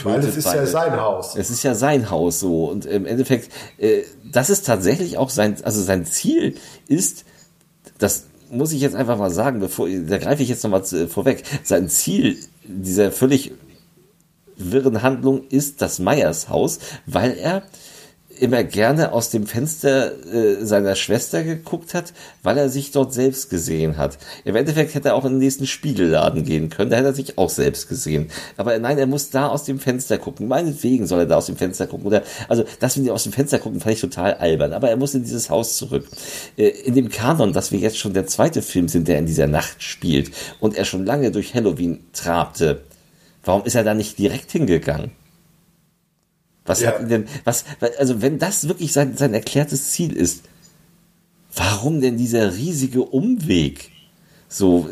S2: weil es ist beide. ja sein Haus.
S1: Es ist ja sein Haus so. Und im Endeffekt, äh, das ist tatsächlich auch sein, also sein Ziel ist, das muss ich jetzt einfach mal sagen, bevor, da greife ich jetzt nochmal vorweg. Sein Ziel dieser völlig wirren Handlung ist das Meyers Haus, weil er immer gerne aus dem Fenster äh, seiner Schwester geguckt hat, weil er sich dort selbst gesehen hat. Im Endeffekt hätte er auch in den nächsten Spiegelladen gehen können, da hätte er sich auch selbst gesehen. Aber nein, er muss da aus dem Fenster gucken. Meinetwegen soll er da aus dem Fenster gucken. Oder also das mit dem aus dem Fenster gucken fand ich total albern. Aber er muss in dieses Haus zurück. Äh, in dem Kanon, dass wir jetzt schon der zweite Film sind, der in dieser Nacht spielt und er schon lange durch Halloween trabte Warum ist er da nicht direkt hingegangen? Was ja. hat denn, was, also wenn das wirklich sein, sein erklärtes Ziel ist, warum denn dieser riesige Umweg? So,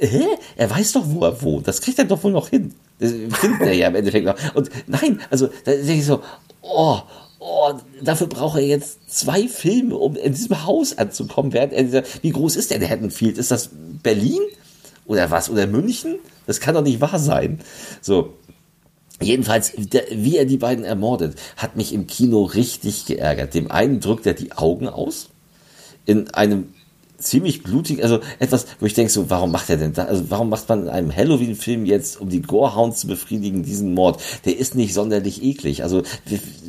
S1: äh, hä? Er weiß doch, wo er wohnt. Das kriegt er doch wohl noch hin. Das findet er ja im Endeffekt noch. Und nein, also, da denke ich so, oh, oh, dafür braucht er jetzt zwei Filme, um in diesem Haus anzukommen. Während er, wie groß ist der, der Haddonfield? Ist das Berlin? Oder was? Oder München? Das kann doch nicht wahr sein. So. Jedenfalls, der, wie er die beiden ermordet, hat mich im Kino richtig geärgert. Dem einen drückt er die Augen aus. In einem ziemlich blutig, also etwas, wo ich denke so, warum macht er denn da, also warum macht man in einem Halloween-Film jetzt, um die Gorehounds zu befriedigen, diesen Mord? Der ist nicht sonderlich eklig, also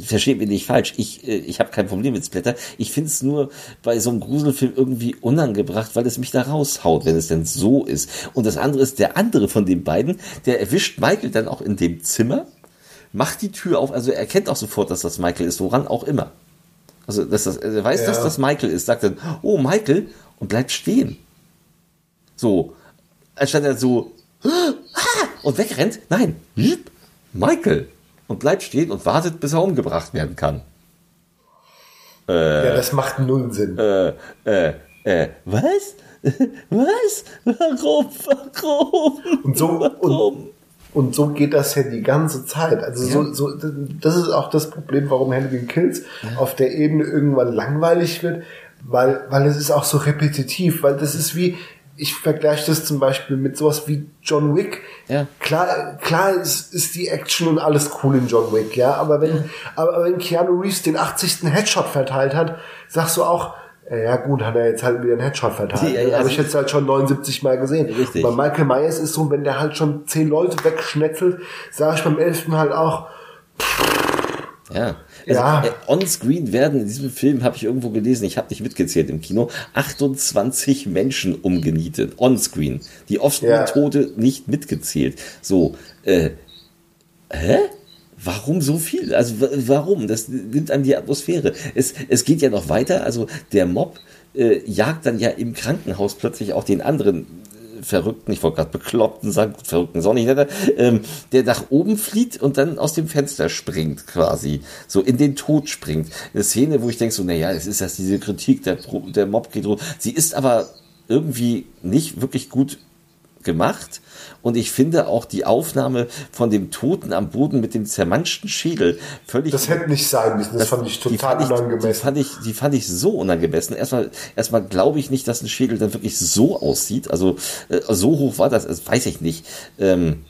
S1: versteht mich nicht falsch, ich, äh, ich habe kein Problem mit Splatter, ich finde es nur bei so einem Gruselfilm irgendwie unangebracht, weil es mich da raushaut, wenn es denn so ist. Und das andere ist, der andere von den beiden, der erwischt Michael dann auch in dem Zimmer, macht die Tür auf, also er erkennt auch sofort, dass das Michael ist, woran auch immer. Also, dass das, er weiß, ja. dass das Michael ist, sagt dann, oh, Michael, und bleibt stehen. So, anstatt er so und wegrennt, nein, Michael und bleibt stehen und wartet, bis er umgebracht werden kann.
S2: Äh, ja, das macht null Sinn.
S1: Äh, äh, äh, was? Was? Warum? Warum?
S2: Und so,
S1: Warum?
S2: Und, Und so geht das ja die ganze Zeit. Also ja. so, so, das ist auch das Problem, warum Halloween Kills ja. auf der Ebene irgendwann langweilig wird, weil, weil es ist auch so repetitiv, weil das ist wie, ich vergleiche das zum Beispiel mit sowas wie John Wick. Ja. Klar, klar ist, ist die Action und alles cool in John Wick, ja, aber wenn, ja. aber wenn Keanu Reeves den 80. Headshot verteilt hat, sagst du auch, ja gut, hat er jetzt halt wieder einen Headshot verteilt. Ja, ja, Habe ich jetzt halt schon 79 Mal gesehen. Richtig. Bei Michael Myers ist so, wenn der halt schon 10 Leute wegschnetzelt, sage ich beim 11. halt auch,
S1: ja. Also, ja. Äh, On-Screen werden in diesem Film, habe ich irgendwo gelesen, ich habe nicht mitgezählt im Kino, 28 Menschen umgenietet. On-Screen. Die offenen ja. Tote nicht mitgezählt. So, äh, hä? Warum so viel? Also warum? Das nimmt an die Atmosphäre. Es, es geht ja noch weiter. Also der Mob äh, jagt dann ja im Krankenhaus plötzlich auch den anderen Verrückten, ich wollte gerade Bekloppten sagen, Verrückten ist ähm, der nach oben flieht und dann aus dem Fenster springt quasi, so in den Tod springt. Eine Szene, wo ich denke so, naja, es ist das diese Kritik, der, der Mob geht rum. Sie ist aber irgendwie nicht wirklich gut gemacht. Und ich finde auch die Aufnahme von dem Toten am Boden mit dem zermanschten Schädel völlig.
S2: Das hätte nicht sein müssen. Das, das fand ich total
S1: fand
S2: unangemessen.
S1: die, fand ich, die fand ich so unangemessen. Erstmal, erstmal glaube ich nicht, dass ein Schädel dann wirklich so aussieht. Also äh, so hoch war das, das weiß ich nicht. Ähm,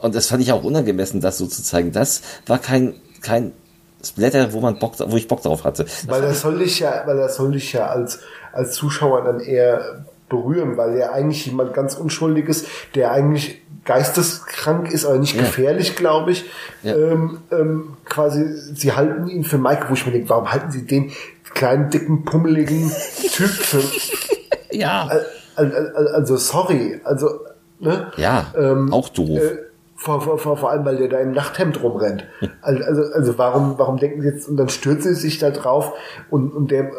S1: und das fand ich auch unangemessen, das so zu zeigen. Das war kein, kein Splatter, wo man Bock, wo ich Bock drauf hatte.
S2: Das weil das soll dich ja, weil das soll dich ja als, als Zuschauer dann eher berühren, weil er eigentlich jemand ganz Unschuldiges, der eigentlich geisteskrank ist, aber nicht ja. gefährlich, glaube ich. Ja. Ähm, ähm, quasi, sie halten ihn für Mike, wo ich mir denke, warum halten sie den kleinen, dicken, pummeligen Typ für...
S1: ja.
S2: Also, also, sorry, also... Ne?
S1: Ja, ähm, auch doof. Äh,
S2: vor, vor, vor, vor allem, weil der da im Nachthemd rumrennt. Also, also, also warum, warum denken sie jetzt, und dann stürzt sie sich da drauf und, und der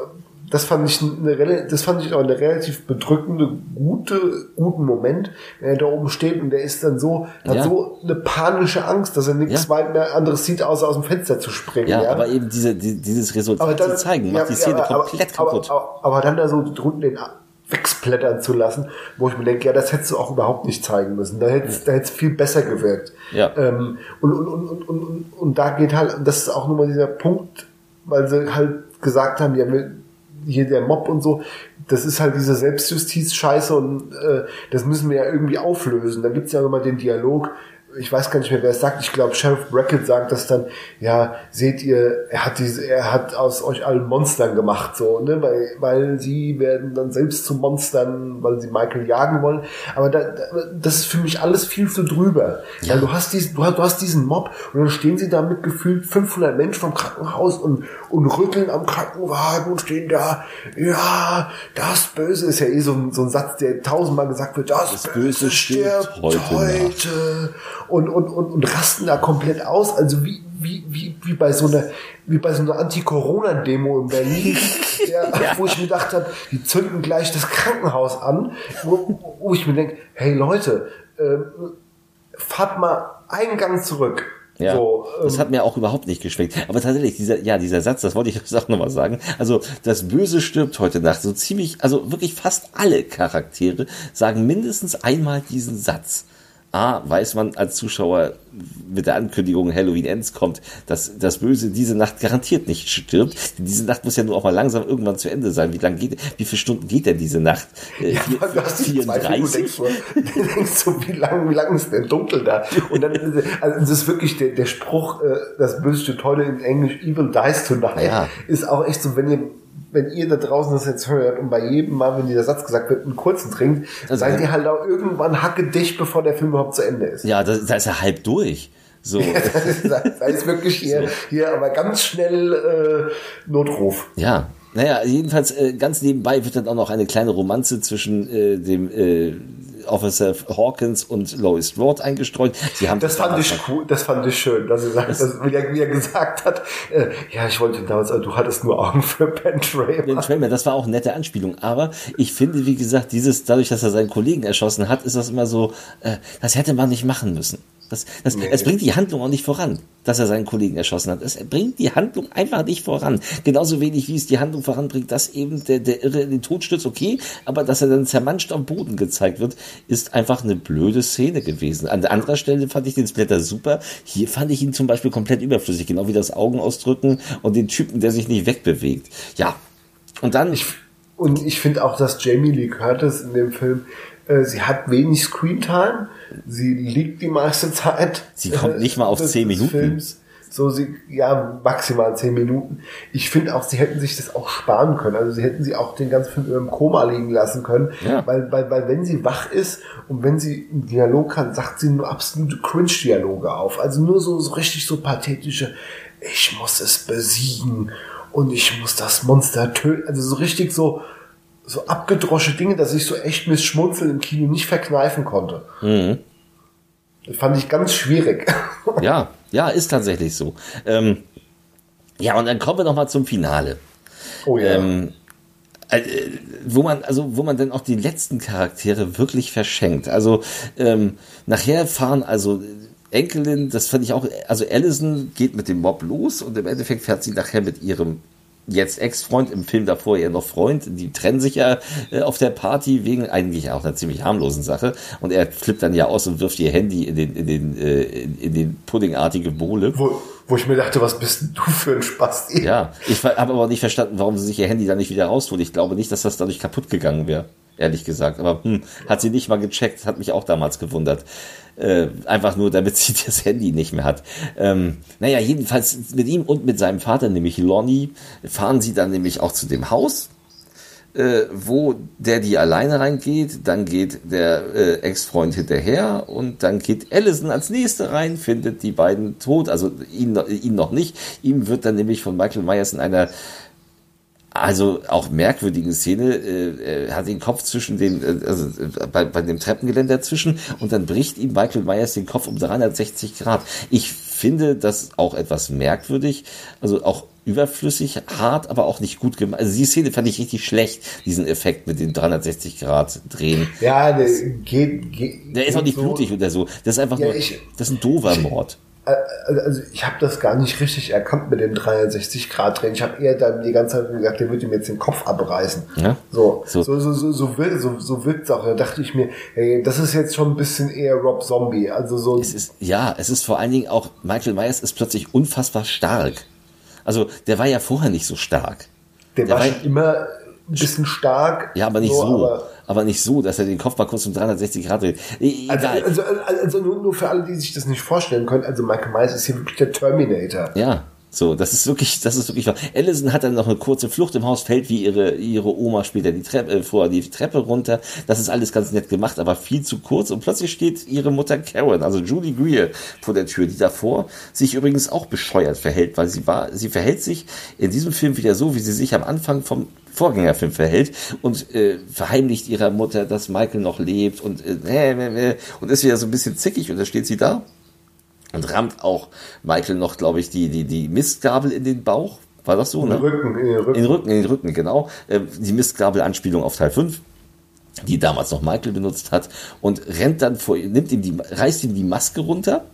S2: das fand ich eine, das fand ich auch eine relativ bedrückende, gute, guten Moment, wenn er da oben steht und der ist dann so, hat ja. so eine panische Angst, dass er nichts ja. weit mehr anderes sieht, außer aus dem Fenster zu springen.
S1: Ja, ja? aber eben diese, die, dieses Resultat dann, zu zeigen, macht die Szene komplett
S2: aber,
S1: kaputt.
S2: Aber, aber, aber, dann da so drunten den wegsplättern zu lassen, wo ich mir denke, ja, das hättest du auch überhaupt nicht zeigen müssen. Da hätte es da hätt's viel besser gewirkt.
S1: Ja.
S2: Ähm, und, und, und, und, und, und da geht halt, das ist auch nochmal dieser Punkt, weil sie halt gesagt haben, ja, hier der Mob und so, das ist halt diese Selbstjustiz-Scheiße und äh, das müssen wir ja irgendwie auflösen. Da gibt's ja nochmal den Dialog, ich weiß gar nicht mehr, wer es sagt. Ich glaube, Sheriff Brackett sagt das dann, ja, seht ihr, er hat diese, er hat aus euch allen Monstern gemacht, so, ne, weil, weil sie werden dann selbst zu Monstern, weil sie Michael jagen wollen. Aber da, das ist für mich alles viel zu drüber. Ja. Weil du hast diesen, du hast, du hast diesen Mob und dann stehen sie da mit gefühlt 500 Menschen vom Krankenhaus und, und rütteln am Krankenwagen und stehen da, ja, das Böse ist ja eh so, so ein Satz, der tausendmal gesagt wird, das, das Böse stirbt heute. heute und, und, und, und rasten da komplett aus. Also wie, wie, wie, wie bei so einer, wie bei so einer Anti-Corona-Demo in Berlin, der, ja. wo ich mir gedacht habe, die zünden gleich das Krankenhaus an, wo, wo ich mir denke, hey Leute, äh, fahrt mal einen Gang zurück.
S1: Ja, so, ähm, das hat mir auch überhaupt nicht geschmeckt. Aber tatsächlich, dieser, ja, dieser Satz, das wollte ich auch nochmal sagen. Also, das Böse stirbt heute Nacht. So ziemlich, also wirklich fast alle Charaktere sagen mindestens einmal diesen Satz. A, weiß man als Zuschauer mit der Ankündigung Halloween Ends kommt, dass das Böse diese Nacht garantiert nicht stirbt. Diese Nacht muss ja nur auch mal langsam irgendwann zu Ende sein. Wie lang geht, wie viele Stunden geht denn diese Nacht?
S2: Äh, ja, vier, du hast 34? Denkst du, denkst du, wie lang, wie lang ist denn dunkel da? Und dann, also das ist wirklich der, der Spruch, äh, das Böse stirbt heute in Englisch, Evil dies tonight, ja. ist auch echt so, wenn ihr wenn ihr da draußen das jetzt hört und bei jedem Mal, wenn dieser Satz gesagt wird, einen kurzen trinkt, also, seid ihr halt auch irgendwann hacke dicht, bevor der Film überhaupt zu Ende ist.
S1: Ja, da, da ist er halb durch. So.
S2: das, ist, das ist wirklich hier, so. hier aber ganz schnell äh, Notruf.
S1: Ja, naja, jedenfalls äh, ganz nebenbei wird dann auch noch eine kleine Romanze zwischen äh, dem äh, Officer Hawkins und Lois Strode eingestreut. Sie haben
S2: das fand ich cool, das fand ich schön, dass er, sagt, dass, wie, er, wie er gesagt hat, äh, ja, ich wollte damals, du hattest nur Augen für Ben Tramer. Ben
S1: Tramer, das war auch eine nette Anspielung, aber ich finde, wie gesagt, dieses, dadurch, dass er seinen Kollegen erschossen hat, ist das immer so, äh, das hätte man nicht machen müssen. Das, das, nee. das bringt die Handlung auch nicht voran. dass er seinen Kollegen erschossen hat. Es bringt die Handlung einfach nicht voran. Genauso wenig, wie es die Handlung voranbringt, dass eben der, der Irre in den Tod stürzt, okay, aber dass er dann zermanscht am Boden gezeigt wird, ist einfach eine blöde Szene gewesen. An anderer Stelle fand ich den Splatter super. Hier fand ich ihn zum Beispiel komplett überflüssig, genau wie das Augen ausdrücken und den Typen, der sich nicht wegbewegt. Ja. Und dann.
S2: Ich, und ich finde auch, dass Jamie Lee Curtis in dem Film äh, sie hat wenig Screentime. Sie liegt die meiste Zeit.
S1: Sie kommt nicht mal auf zehn Minuten. Films.
S2: So, sie, ja, maximal zehn Minuten. Ich finde auch, sie hätten sich das auch sparen können. Also sie hätten sie auch den ganzen Film im Koma liegen lassen können. Ja. Weil, weil, weil wenn sie wach ist und wenn sie einen Dialog hat, sagt sie nur absolute Cringe-Dialoge auf. Also nur so, so richtig so pathetische, ich muss es besiegen und ich muss das Monster töten. Also so richtig so, so abgedrosche Dinge, dass ich so echt mit Schmunzeln im Kino nicht verkneifen konnte. Mhm. Das fand ich ganz schwierig.
S1: Ja, ja, ist tatsächlich so. Ähm, ja, und dann kommen wir noch mal zum Finale. Oh ja. Ähm, äh, wo man also wo man dann auch die letzten Charaktere wirklich verschenkt. Also ähm, nachher fahren also Enkelin, das fand ich auch, also Allison geht mit dem Mob los und im Endeffekt fährt sie nachher mit ihrem jetzt Ex-Freund, im Film davor eher noch Freund. Die trennen sich ja äh, auf der Party wegen eigentlich auch einer ziemlich harmlosen Sache. Und er flippt dann ja aus und wirft ihr Handy in den, in den, äh, in, in den puddingartige Bohle.
S2: Wo, wo ich mir dachte, was bist denn du für ein Spaß?
S1: Ja, ich habe aber nicht verstanden, warum sie sich ihr Handy dann nicht wieder raustut. Ich glaube nicht, dass das dadurch kaputt gegangen wäre ehrlich gesagt. Aber hm, hat sie nicht mal gecheckt, hat mich auch damals gewundert. Äh, einfach nur, damit sie das Handy nicht mehr hat. Ähm, naja, jedenfalls mit ihm und mit seinem Vater, nämlich Lonnie, fahren sie dann nämlich auch zu dem Haus, äh, wo der die alleine reingeht. Dann geht der äh, Ex-Freund hinterher und dann geht Allison als Nächste rein, findet die beiden tot, also ihn, ihn noch nicht. Ihm wird dann nämlich von Michael Myers in einer also auch merkwürdige Szene, äh, er hat den Kopf zwischen den, äh, also äh, bei, bei dem Treppengeländer dazwischen und dann bricht ihm Michael Myers den Kopf um 360 Grad. Ich finde das auch etwas merkwürdig, also auch überflüssig, hart, aber auch nicht gut gemacht. Also die Szene fand ich richtig schlecht, diesen Effekt mit den 360 Grad drehen.
S2: Ja, der geht, geht
S1: Der ist auch nicht so. blutig oder so. Das ist einfach ja, nur, ich, das ist ein dover Mord.
S2: Äh, also ich habe das gar nicht richtig erkannt mit dem 360 Grad Drehen. Ich habe eher dann die ganze Zeit gesagt, der würde ihm jetzt den Kopf abreißen. Ja? So, so, so, so, so, so, so, so wirkt auch. Da dachte ich mir, hey, das ist jetzt schon ein bisschen eher Rob Zombie. Also so.
S1: Es ist, ja, es ist vor allen Dingen auch, Michael Myers ist plötzlich unfassbar stark. Also der war ja vorher nicht so stark.
S2: Der, der war, war immer ein bisschen stark.
S1: Ja, aber nicht so. so. Aber, aber, nicht so, dass er den Kopf mal kurz um 360 Grad dreht.
S2: E, also, egal. Also, also, also nur, nur für alle, die sich das nicht vorstellen können, also Michael Myers ist hier wirklich der Terminator.
S1: Ja. So, das ist wirklich, das ist wirklich wahr. Allison hat dann noch eine kurze Flucht im Haus, fällt wie ihre, ihre Oma später die Treppe, äh, vorher die Treppe runter. Das ist alles ganz nett gemacht, aber viel zu kurz. Und plötzlich steht ihre Mutter Karen, also Julie Greer, vor der Tür, die davor sich übrigens auch bescheuert verhält, weil sie war, sie verhält sich in diesem Film wieder so, wie sie sich am Anfang vom Vorgängerfilm verhält und äh, verheimlicht ihrer Mutter, dass Michael noch lebt und, äh, und ist wieder so ein bisschen zickig und da steht sie da und rammt auch Michael noch, glaube ich, die, die, die Mistgabel in den Bauch. War das so,
S2: in
S1: ne?
S2: Den Rücken, in den Rücken.
S1: In den Rücken, in den Rücken, genau. Äh, die Mistgabel-Anspielung auf Teil 5 die damals noch Michael benutzt hat und rennt dann vor, nimmt ihm die, reißt ihm die Maske runter,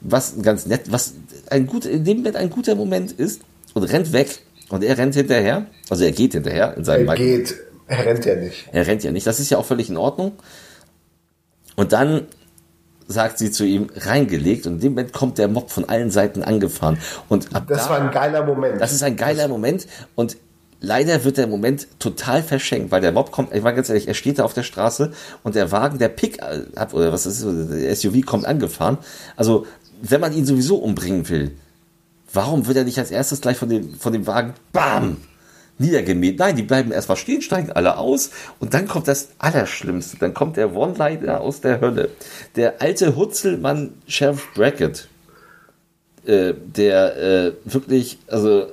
S1: was ganz nett, was ein gut, in dem Moment ein guter Moment ist und rennt weg und er rennt hinterher, also er geht hinterher in seinem
S2: Er geht, er rennt ja nicht.
S1: Er rennt ja nicht, das ist ja auch völlig in Ordnung. Und dann sagt sie zu ihm, reingelegt und in dem Moment kommt der Mob von allen Seiten angefahren. Und
S2: ab das da, war ein geiler Moment.
S1: Das ist ein geiler das Moment und leider wird der Moment total verschenkt, weil der Mob kommt, ich war ganz ehrlich, er steht da auf der Straße und der Wagen, der Pick-up oder was ist, der SUV kommt angefahren. Also, wenn man ihn sowieso umbringen will, warum wird er nicht als erstes gleich von dem, von dem Wagen, bam, niedergemäht. Nein, die bleiben erstmal stehen, steigen alle aus und dann kommt das Allerschlimmste. Dann kommt der One-Liner aus der Hölle. Der alte Hutzelmann Sheriff Brackett, äh, der äh, wirklich, also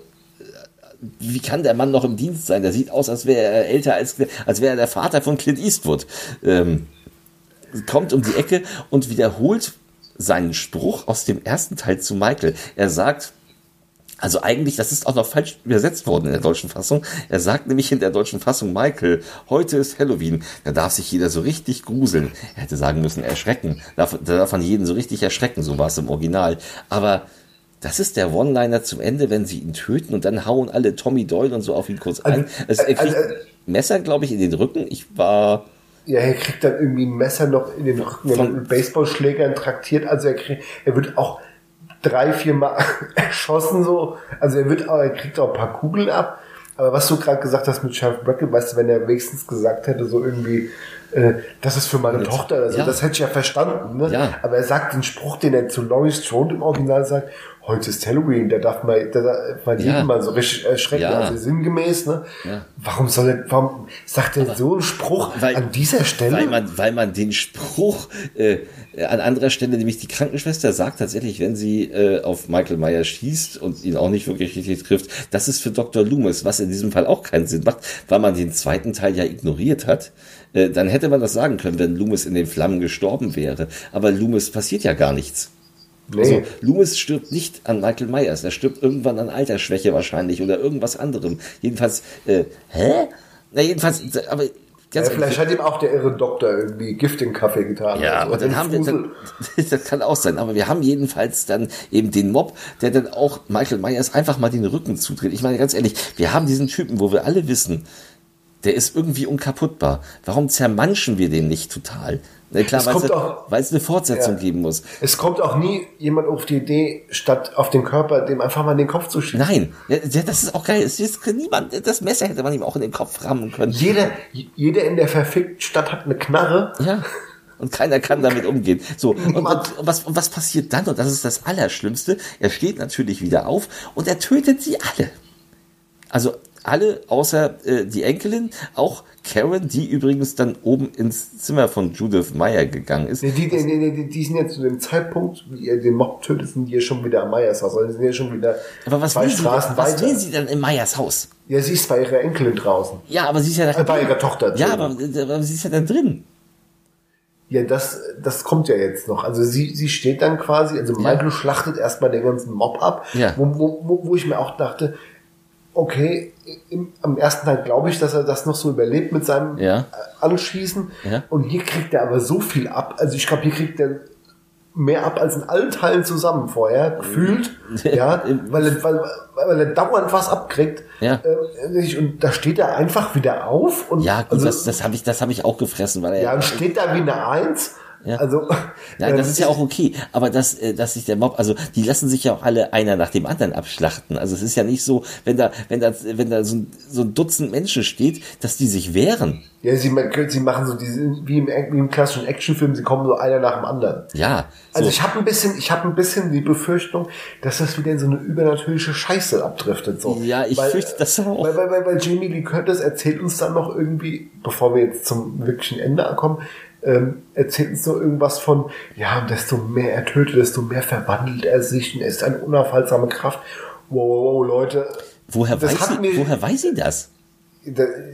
S1: wie kann der Mann noch im Dienst sein? Der sieht aus, als wäre er älter als, als wäre er der Vater von Clint Eastwood. Ähm, kommt um die Ecke und wiederholt seinen Spruch aus dem ersten Teil zu Michael. Er sagt, also eigentlich, das ist auch noch falsch übersetzt worden in der deutschen Fassung. Er sagt nämlich in der deutschen Fassung, Michael, heute ist Halloween. Da darf sich jeder so richtig gruseln. Er hätte sagen müssen, erschrecken. Da darf, da darf man jeden so richtig erschrecken. So war es im Original. Aber das ist der One-Liner zum Ende, wenn sie ihn töten und dann hauen alle Tommy Doyle und so auf ihn kurz ein. Also, er kriegt also, Messer, glaube ich, in den Rücken. Ich war.
S2: Ja, er kriegt dann irgendwie ein Messer noch in den Rücken von, mit Baseballschlägern traktiert. Also er kriegt, er wird auch drei, vier Mal erschossen so. Also er wird, er kriegt auch ein paar Kugeln ab. Aber was du gerade gesagt hast mit Sheriff Brackett, weißt du, wenn er wenigstens gesagt hätte, so irgendwie, äh, das ist für meine Tochter, also ja. das hätte ich ja verstanden, ne? Ja. Aber er sagt den Spruch, den er zu Laurie Strode im Original sagt, heute ist Halloween, der darf mal, der darf mal ja. jeden mal so richtig erschrecken, ja. also sinngemäß, ne? Ja. Warum soll er, warum sagt er so einen Spruch weil, an dieser Stelle?
S1: Weil man, weil man den Spruch äh, an anderer Stelle, nämlich die Krankenschwester sagt tatsächlich, wenn sie äh, auf Michael Myers schießt und ihn auch nicht wirklich richtig trifft, das ist für Dr. Loomis, was in diesem Fall auch keinen Sinn macht, weil man den zweiten Teil ja ignoriert hat. Äh, dann hätte man das sagen können, wenn Loomis in den Flammen gestorben wäre. Aber Loomis passiert ja gar nichts. Nee. Also Loomis stirbt nicht an Michael Myers, er stirbt irgendwann an Altersschwäche wahrscheinlich oder irgendwas anderem. Jedenfalls, äh, hä? Na jedenfalls, aber
S2: Ganz ja, vielleicht hat ihm auch der irre Doktor irgendwie Gift in Kaffee getan.
S1: Ja, aber dann haben wir, dann, das kann auch sein, aber wir haben jedenfalls dann eben den Mob, der dann auch Michael Myers einfach mal den Rücken zudreht. Ich meine ganz ehrlich, wir haben diesen Typen, wo wir alle wissen, der ist irgendwie unkaputtbar. Warum zermanschen wir den nicht total? Na klar, weil es, auch, weil es eine Fortsetzung ja. geben muss.
S2: Es kommt auch nie jemand auf die Idee, statt auf den Körper dem einfach mal in den Kopf zu schießen.
S1: Nein, ja, das ist auch geil. Es ist niemand, das Messer hätte man ihm auch in den Kopf rammen können.
S2: Jeder, jeder in der verfickten Stadt hat eine Knarre.
S1: Ja. Und keiner kann damit umgehen. So, und, und, und, was, und was passiert dann? Und das ist das Allerschlimmste. Er steht natürlich wieder auf und er tötet sie alle. Also alle außer äh, die Enkelin, auch Karen, die übrigens dann oben ins Zimmer von Judith Meyer gegangen ist.
S2: Nee, die, die, die, die, sind ja zu dem Zeitpunkt, wie er den Mob tötet, sind die ja schon wieder am Meyers Haus. Also sind ja schon wieder
S1: aber was zwei Straßen sie, weiter. Was will sie dann im Meyers Haus?
S2: Ja, sie ist bei ihrer Enkelin draußen.
S1: Ja, aber sie ist ja
S2: da äh, Bei ihrer Tochter.
S1: Ja, aber, aber sie ist ja da drin.
S2: Ja, das, das kommt ja jetzt noch. Also sie, sie steht dann quasi, also Michael ja. schlachtet erstmal den ganzen Mob ab, ja. wo, wo, wo ich mir auch dachte, okay, im, am ersten Teil glaube ich, dass er das noch so überlebt mit seinem ja. Äh, Anschießen. Ja. Und hier kriegt er aber so viel ab. Also ich glaube, hier kriegt er mehr ab als in allen Teilen zusammen vorher, gefühlt. ja, weil er, weil, weil er dauernd was abkriegt. Ja. Äh, und da steht er einfach wieder auf. Und
S1: ja, gut, also, das, das habe ich, das hab ich auch gefressen. Weil er,
S2: ja, und steht da wie eine Eins ja. Also,
S1: Nein, das ist ja auch okay. Aber dass, äh, dass sich der Mob, also die lassen sich ja auch alle einer nach dem anderen abschlachten. Also es ist ja nicht so, wenn da, wenn da, wenn da so ein, so ein Dutzend Menschen steht, dass die sich wehren.
S2: Ja, sie, sie machen so diese, wie im, wie im klassischen Actionfilm, sie kommen so einer nach dem anderen.
S1: Ja.
S2: So. Also ich habe ein bisschen, ich habe ein bisschen die Befürchtung, dass das wieder in so eine übernatürliche Scheiße abdriftet. So.
S1: Ja, ich weil, fürchte das auch.
S2: Weil, weil, weil, weil Jamie Lee Curtis erzählt uns dann noch irgendwie, bevor wir jetzt zum wirklichen Ende kommen, ähm, erzählt uns so irgendwas von, ja, desto mehr er tötet, desto mehr verwandelt er sich und er ist eine unaufhaltsame Kraft. Wow, wow, wow Leute.
S1: Woher, weiß sie, mir, woher weiß sie das?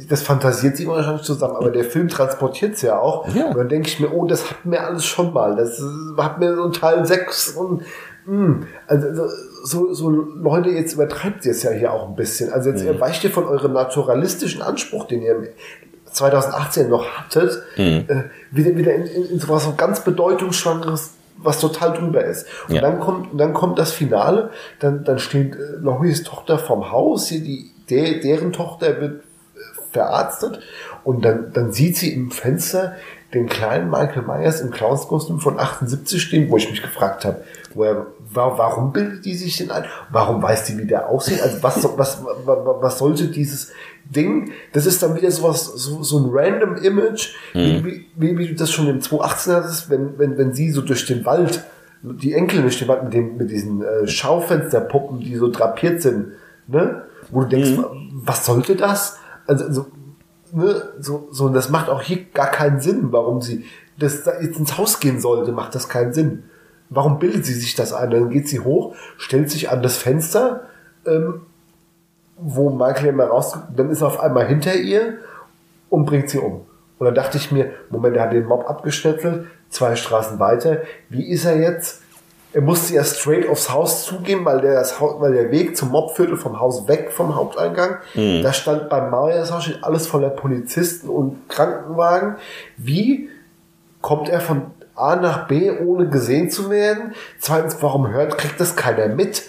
S2: Das fantasiert sie wahrscheinlich zusammen, aber der Film transportiert es ja auch. Ja. Und dann denke ich mir, oh, das hatten wir alles schon mal. Das hat mir so ein Teil 6 und mh, hm, also so, so Leute, jetzt übertreibt ihr es ja hier auch ein bisschen. Also jetzt mhm. weicht ihr von eurem naturalistischen Anspruch, den ihr 2018 noch hattet, mhm. äh, wieder, wieder in, in, in sowas so ganz bedeutungsschwangeres, was total drüber ist. Und ja. dann kommt, dann kommt das Finale, dann, dann steht äh, Loris Tochter vom Haus, hier die, der, deren Tochter wird äh, verarztet und dann, dann sieht sie im Fenster den kleinen Michael Myers im Clownskostüm von 78 stehen, wo ich mich gefragt habe, woher, warum bildet die sich denn ein? Warum weiß die, wie der aussieht? Also was, was, was, was sollte dieses Ding? Das ist dann wieder sowas, so, so ein random Image, mhm. wie, wie, wie, du das schon im 2018 hattest, wenn, wenn, wenn sie so durch den Wald, die Enkel durch den Wald mit, dem, mit diesen äh, Schaufensterpuppen, die so drapiert sind, ne? Wo du denkst, mhm. was sollte das? Also, also ne, so, so, das macht auch hier gar keinen Sinn, warum sie das da jetzt ins Haus gehen sollte, macht das keinen Sinn. Warum bildet sie sich das ein? Dann geht sie hoch, stellt sich an das Fenster, ähm, wo Michael immer rausguckt, dann ist er auf einmal hinter ihr und bringt sie um. Und dann dachte ich mir, Moment, er hat den Mob abgeschnetzelt, zwei Straßen weiter. Wie ist er jetzt? Er musste ja straight aufs Haus zugehen, weil der, das Haus, weil der Weg zum Mob führte vom Haus weg vom Haupteingang. Mhm. Da stand beim Marias Haus alles voller Polizisten und Krankenwagen. Wie kommt er von A nach B, ohne gesehen zu werden. Zweitens, warum hört, kriegt das keiner mit?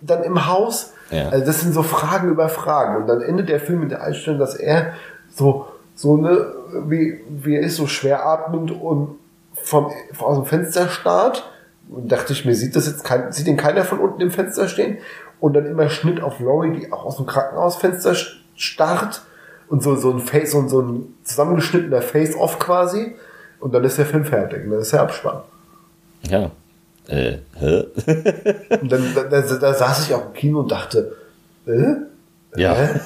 S2: dann im Haus? Ja. Also das sind so Fragen über Fragen. Und dann endet der Film mit der Einstellung, dass er so, so eine, wie, wie er ist, so schwer atmend und vom, aus dem Fenster starrt. Und dachte ich mir, sieht das jetzt kein, sieht den keiner von unten im Fenster stehen? Und dann immer Schnitt auf Laurie, die auch aus dem Krankenhausfenster starrt. Und so, so ein Face, so, so ein zusammengeschnittener Face-Off quasi. Und dann ist der Film fertig. Und dann ist der Abspann.
S1: Ja. Äh, hä?
S2: und dann da, da, da, saß ich auch im Kino und dachte, äh?
S1: Ja.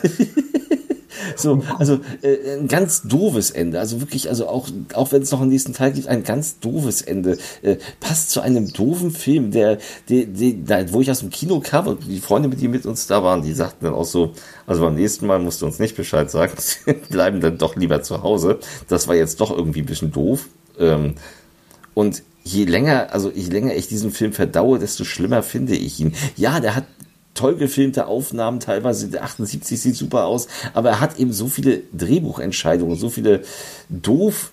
S1: so, also äh, ein ganz doofes Ende. Also wirklich, also auch, auch wenn es noch einen nächsten Teil gibt, ein ganz doofes Ende. Äh, passt zu einem doofen Film, der, der, der, wo ich aus dem Kino kam und die Freunde, die mit uns da waren, die sagten dann auch so, also beim nächsten Mal musst du uns nicht Bescheid sagen, bleiben dann doch lieber zu Hause. Das war jetzt doch irgendwie ein bisschen doof. Ähm, und je länger, also je länger ich diesen Film verdaue, desto schlimmer finde ich ihn. Ja, der hat toll gefilmte Aufnahmen, teilweise der 78 sieht super aus, aber er hat eben so viele Drehbuchentscheidungen, so viele doof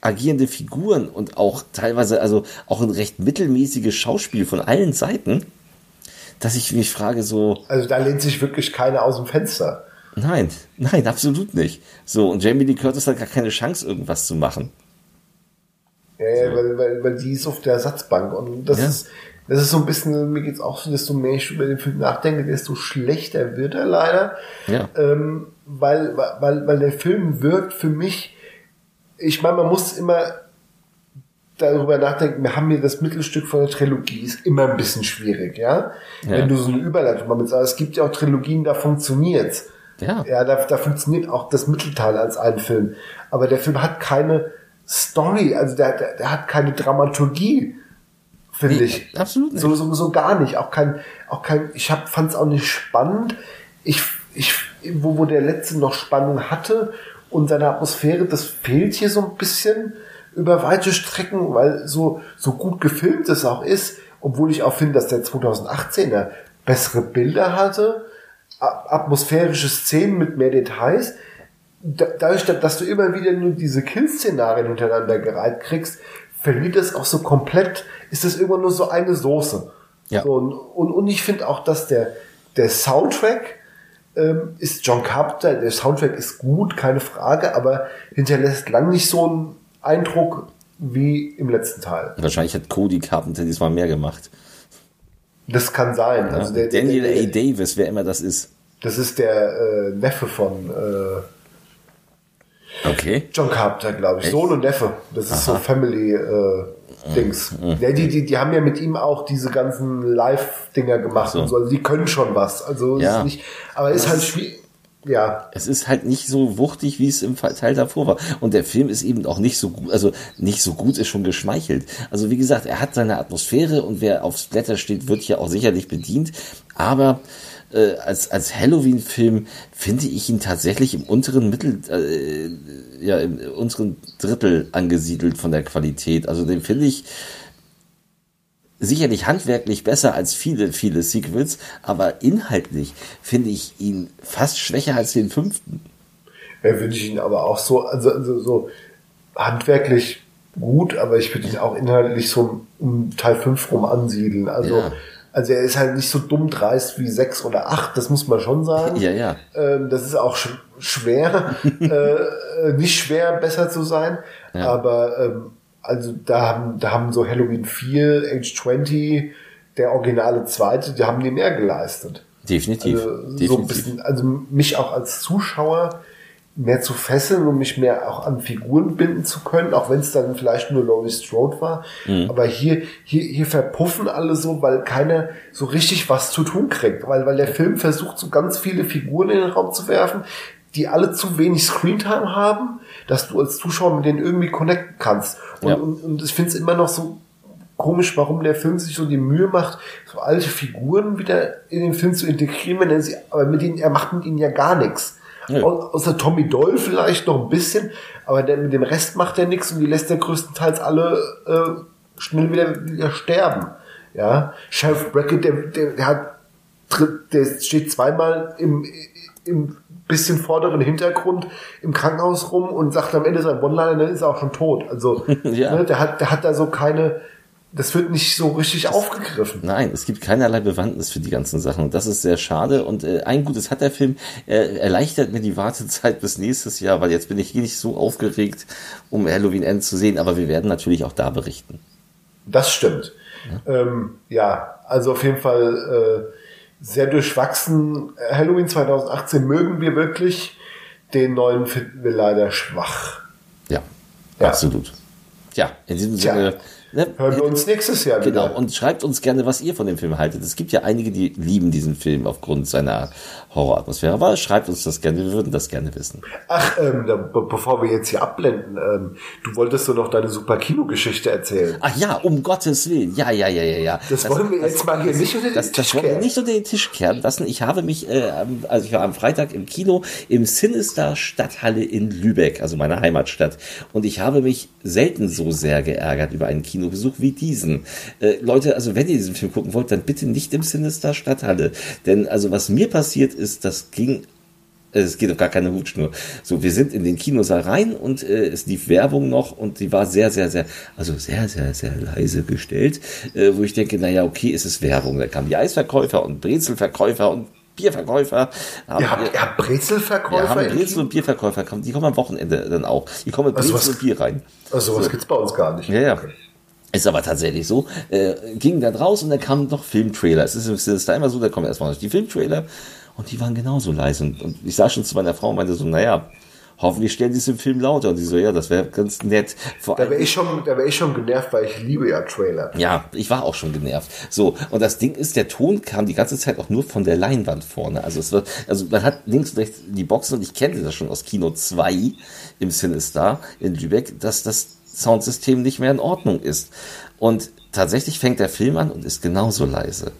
S1: agierende Figuren und auch teilweise also auch ein recht mittelmäßiges Schauspiel von allen Seiten, dass ich mich frage so.
S2: Also da lehnt sich wirklich keiner aus dem Fenster.
S1: Nein, nein, absolut nicht. So, und Jamie Lee Curtis hat gar keine Chance, irgendwas zu machen.
S2: Ja, ja weil, weil, weil die ist auf der Ersatzbank und das ja. ist, das ist so ein bisschen, mir geht's auch so, desto mehr ich über den Film nachdenke, desto schlechter wird er leider. Ja. Ähm, weil, weil, weil der Film wirkt für mich, ich meine, man muss immer darüber nachdenken, wir haben hier das Mittelstück von der Trilogie, ist immer ein bisschen schwierig, ja? ja. Wenn du so eine Überleitung mit sagst, es gibt ja auch Trilogien, da funktioniert's. Ja. Ja, da, da funktioniert auch das Mittelteil als ein Film. Aber der Film hat keine Story, also der, der, der hat keine Dramaturgie, finde nee, ich.
S1: Absolut nicht.
S2: So, so, so gar nicht. Auch kein, auch kein, ich fand es auch nicht spannend. Ich, ich, wo, wo der letzte noch Spannung hatte und seine Atmosphäre, das fehlt hier so ein bisschen über weite Strecken, weil so, so gut gefilmt es auch ist, obwohl ich auch finde, dass der 2018er bessere Bilder hatte, atmosphärische Szenen mit mehr Details dadurch, dass du immer wieder nur diese Kill-Szenarien hintereinander gereiht kriegst, verliert es auch so komplett, ist das immer nur so eine Soße. Ja. So, und, und, und ich finde auch, dass der, der Soundtrack ähm, ist John Carpenter, der Soundtrack ist gut, keine Frage, aber hinterlässt lang nicht so einen Eindruck wie im letzten Teil.
S1: Wahrscheinlich hat Cody Carpenter diesmal mehr gemacht.
S2: Das kann sein.
S1: Ja. Also der, Daniel der, der, A. Davis, wer immer das ist.
S2: Das ist der äh, Neffe von äh,
S1: Okay.
S2: John Carpenter, glaube ich. Echt? Sohn und Neffe. Das ist Aha. so Family äh, Dings. Mhm. Ja, die, die, die haben ja mit ihm auch diese ganzen Live-Dinger gemacht so. und so. Also die können schon was. Also ja. ist nicht, aber ist halt schwierig. Ja.
S1: Es ist halt nicht so wuchtig, wie es im Teil davor war. Und der Film ist eben auch nicht so gut, also nicht so gut ist schon geschmeichelt. Also wie gesagt, er hat seine Atmosphäre und wer aufs Blätter steht, wird hier auch sicherlich bedient. Aber äh, als, als Halloween-Film finde ich ihn tatsächlich im unteren Mittel, äh, ja, im unteren Drittel angesiedelt von der Qualität. Also den finde ich sicherlich handwerklich besser als viele, viele Sequels, aber inhaltlich finde ich ihn fast schwächer als den fünften.
S2: Ja, würde ich ihn aber auch so, also, also so handwerklich gut, aber ich würde ihn auch inhaltlich so um Teil 5 rum ansiedeln. Also ja. Also er ist halt nicht so dumm dreist wie sechs oder acht, das muss man schon sagen.
S1: Ja, ja.
S2: Ähm, das ist auch sch schwer, äh, nicht schwer besser zu sein. Ja. Aber ähm, also da haben, da haben so Halloween 4, Age 20, der originale zweite, die haben die mehr geleistet.
S1: Definitiv.
S2: Also,
S1: Definitiv.
S2: So ein bisschen, also mich auch als Zuschauer mehr zu fesseln und mich mehr auch an Figuren binden zu können, auch wenn es dann vielleicht nur Laurie Strode war. Mhm. Aber hier, hier, hier verpuffen alle so, weil keiner so richtig was zu tun kriegt, weil, weil der Film versucht, so ganz viele Figuren in den Raum zu werfen, die alle zu wenig Screentime haben, dass du als Zuschauer mit denen irgendwie connecten kannst. Und, ja. und, und ich finde es immer noch so komisch, warum der Film sich so die Mühe macht, so alte Figuren wieder in den Film zu integrieren, wenn er sie, aber mit denen, er macht mit ihnen ja gar nichts. Ja. Außer Tommy Doll vielleicht noch ein bisschen, aber der, mit dem Rest macht er nichts und die lässt er größtenteils alle äh, schnell wieder, wieder sterben. Ja, Sheriff Brackett, der, der, der hat, der steht zweimal im, im bisschen vorderen Hintergrund im Krankenhaus rum und sagt am Ende sein One-Liner, dann ist er auch schon tot. Also, ja. ne, der hat, der hat da so keine, das wird nicht so richtig das, aufgegriffen.
S1: Nein, es gibt keinerlei Bewandtnis für die ganzen Sachen. Und das ist sehr schade. Und äh, ein Gutes hat der Film. Er erleichtert mir die Wartezeit bis nächstes Jahr, weil jetzt bin ich nicht so aufgeregt, um Halloween End zu sehen. Aber wir werden natürlich auch da berichten.
S2: Das stimmt. Ja, ähm, ja also auf jeden Fall äh, sehr durchwachsen. Halloween 2018 mögen wir wirklich. Den neuen finden wir leider schwach.
S1: Ja, ja. absolut. Ja, in diesem Tja. Sinne
S2: Ne? Hören wir uns nächstes Jahr
S1: genau. wieder. Genau, und schreibt uns gerne, was ihr von dem Film haltet. Es gibt ja einige, die lieben diesen Film aufgrund seiner Horroratmosphäre. Aber schreibt uns das gerne, wir würden das gerne wissen.
S2: Ach, ähm, bevor wir jetzt hier abblenden, ähm, du wolltest so noch deine super Kinogeschichte erzählen.
S1: Ach ja, um Gottes Willen. Ja, ja, ja, ja, ja.
S2: Das, das wollen wir das, jetzt mal hier nicht unter den
S1: das, Tisch Das wollen wir nicht unter den Tisch kehren lassen. Ich habe mich, äh, also ich war am Freitag im Kino im Sinister Stadthalle in Lübeck, also meiner Heimatstadt. Und ich habe mich selten so sehr geärgert über einen Kinobesuch wie diesen. Äh, Leute, also wenn ihr diesen Film gucken wollt, dann bitte nicht im Sinister Stadthalle. Denn also was mir passiert ist, das ging äh, es geht auf gar keine Hutschnur. So, wir sind in den Kinosaal rein und äh, es lief Werbung noch und die war sehr, sehr, sehr, also sehr, sehr, sehr leise gestellt, äh, wo ich denke, naja, okay, es ist Werbung. Da kamen die Eisverkäufer und Brezelverkäufer und Bierverkäufer.
S2: Haben, ihr habt, ihr habt Brezelverkäufer? Ja,
S1: haben Brezel- und Bierverkäufer, die kommen am Wochenende dann auch. Die kommen mit also Brezel und Bier rein.
S2: Also was so. gibt's bei uns gar nicht.
S1: Ja, ja. Okay. Ist aber tatsächlich so. Äh, ging dann raus und dann kamen noch Filmtrailer. Es ist, es ist da immer so, da kommen erstmal noch die Filmtrailer und die waren genauso leise. Und, und ich sah schon zu meiner Frau und meinte so, naja, hoffentlich stellen die es im Film lauter. Und die so, ja, das wäre ganz nett.
S2: Vor da wäre ich schon, da wäre ich schon genervt, weil ich liebe ja Trailer.
S1: Ja, ich war auch schon genervt. So. Und das Ding ist, der Ton kam die ganze Zeit auch nur von der Leinwand vorne. Also es wird, also man hat links und rechts die Boxen und ich kenne das schon aus Kino 2 im Sinister in Lübeck, dass das Soundsystem nicht mehr in Ordnung ist. Und tatsächlich fängt der Film an und ist genauso leise.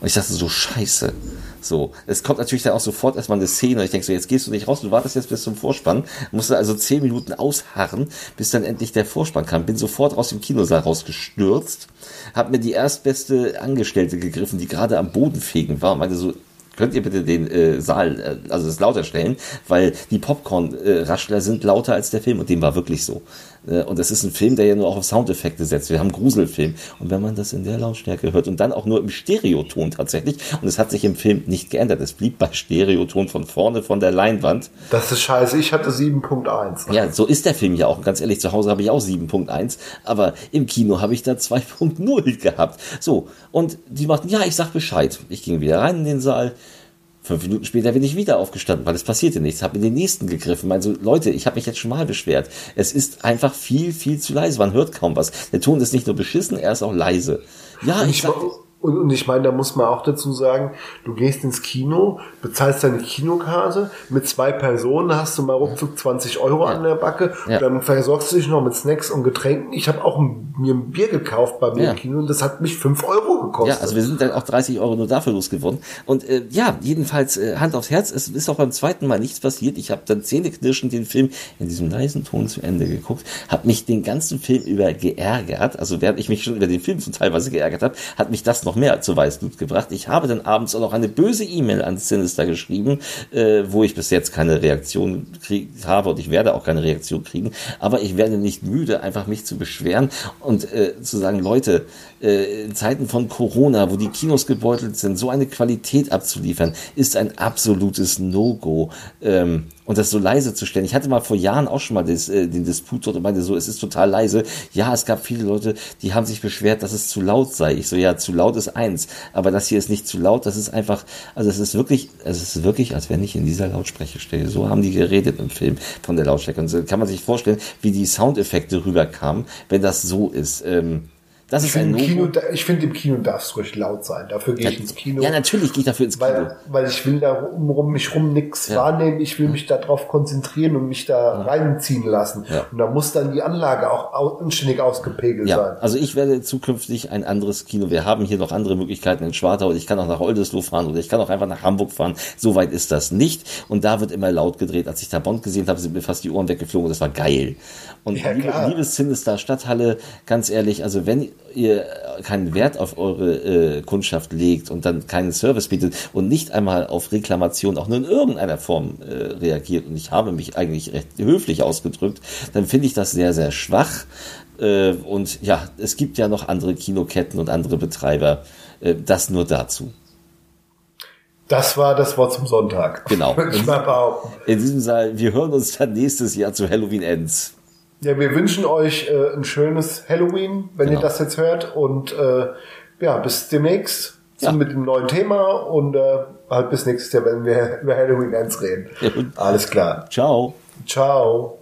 S1: Und ich dachte so, scheiße. So, es kommt natürlich dann auch sofort erstmal eine Szene. Und ich denke so, jetzt gehst du nicht raus, du wartest jetzt bis zum Vorspann. Musste also zehn Minuten ausharren, bis dann endlich der Vorspann kam. Bin sofort aus dem Kinosaal rausgestürzt, hab mir die erstbeste Angestellte gegriffen, die gerade am Boden fegen war und meinte so, könnt ihr bitte den äh, Saal, äh, also das lauter stellen, weil die Popcorn-Raschler sind lauter als der Film und dem war wirklich so. Äh, und es ist ein Film, der ja nur auch auf Soundeffekte setzt. Wir haben Gruselfilm. Und wenn man das in der Lautstärke hört und dann auch nur im Stereoton tatsächlich, und es hat sich im Film nicht geändert, es blieb bei Stereoton von vorne von der Leinwand.
S2: Das ist scheiße, ich hatte 7.1.
S1: Ja, so ist der Film ja auch. Und ganz ehrlich, zu Hause habe ich auch 7.1, aber im Kino habe ich da 2.0 gehabt. So, und die machten, ja, ich sag Bescheid. Ich ging wieder rein in den Saal. Fünf Minuten später bin ich wieder aufgestanden, weil es passierte nichts. Habe in den nächsten gegriffen. Also Leute, ich habe mich jetzt schon mal beschwert. Es ist einfach viel, viel zu leise. Man hört kaum was. Der Ton ist nicht nur beschissen, er ist auch leise. Ja, ich, ich sag,
S2: und, und ich meine, da muss man auch dazu sagen, du gehst ins Kino, bezahlst deine Kinokarte, mit zwei Personen hast du mal ruckzuck 20 Euro ja. an der Backe, ja. dann versorgst du dich noch mit Snacks und Getränken. Ich habe auch mir ein Bier gekauft bei mir ja. im Kino und das hat mich 5 Euro gekostet.
S1: Ja, also wir sind dann auch 30 Euro nur dafür losgeworden. Und äh, ja, jedenfalls äh, Hand aufs Herz, es ist auch beim zweiten Mal nichts passiert. Ich habe dann zähneknirschend den Film in diesem leisen Ton zu Ende geguckt, habe mich den ganzen Film über geärgert, also während ich mich schon über den Film schon teilweise geärgert habe, hat mich das noch mehr zu Weißblut gebracht. Ich habe dann abends auch noch eine böse E-Mail an Sinister geschrieben, äh, wo ich bis jetzt keine Reaktion habe und ich werde auch keine Reaktion kriegen. Aber ich werde nicht müde, einfach mich zu beschweren und äh, zu sagen, Leute, äh, in Zeiten von Corona, wo die Kinos gebeutelt sind, so eine Qualität abzuliefern, ist ein absolutes No-Go. Ähm, und das so leise zu stellen. Ich hatte mal vor Jahren auch schon mal das, äh, den Disput dort und meinte so, es ist total leise. Ja, es gab viele Leute, die haben sich beschwert, dass es zu laut sei. Ich so, ja, zu laut ist eins, aber das hier ist nicht zu laut. Das ist einfach, also es ist wirklich, es ist wirklich, als wenn ich in dieser Lautsprecher stehe. So haben die geredet im Film von der Lautstärke. Und so kann man sich vorstellen, wie die Soundeffekte rüberkamen, wenn das so ist. Ähm, das
S2: ich
S1: ist ein
S2: Kino, Ich finde, im Kino darf es ruhig laut sein. Dafür gehe ja, ich ins Kino.
S1: Ja, natürlich gehe ich dafür ins Kino.
S2: Weil, weil ich will da um, um mich rum nichts ja. wahrnehmen. Ich will mich darauf konzentrieren und mich da ja. reinziehen lassen. Und da muss dann die Anlage auch anständig ausgepegelt sein.
S1: Also ich werde zukünftig ein anderes Kino. Wir haben hier noch andere Möglichkeiten in Schwartau. Ich kann auch nach Oldesloe fahren oder ich kann auch einfach nach Hamburg fahren. So weit ist das nicht. Und da wird immer laut gedreht. Als ich da Bond gesehen habe, sind mir fast die Ohren weggeflogen. Das war geil. Und ja, liebe, liebes Sinister Stadthalle, ganz ehrlich, also wenn ihr keinen Wert auf eure äh, Kundschaft legt und dann keinen Service bietet und nicht einmal auf Reklamation auch nur in irgendeiner Form äh, reagiert, und ich habe mich eigentlich recht höflich ausgedrückt, dann finde ich das sehr, sehr schwach Äh, und ja, es gibt ja noch andere Kinoketten und andere Betreiber. Äh, das nur dazu.
S2: Das war das Wort zum Sonntag.
S1: Genau. In diesem Fall, wir hören uns dann nächstes Jahr zu Halloween Ends.
S2: Ja, wir wünschen euch äh, ein schönes Halloween, wenn genau. ihr das jetzt hört. Und äh, ja, bis demnächst ja. mit dem neuen Thema und äh, halt bis nächstes Jahr, wenn wir über Halloween Ends reden. Ja, Alles klar.
S1: Ciao.
S2: Ciao.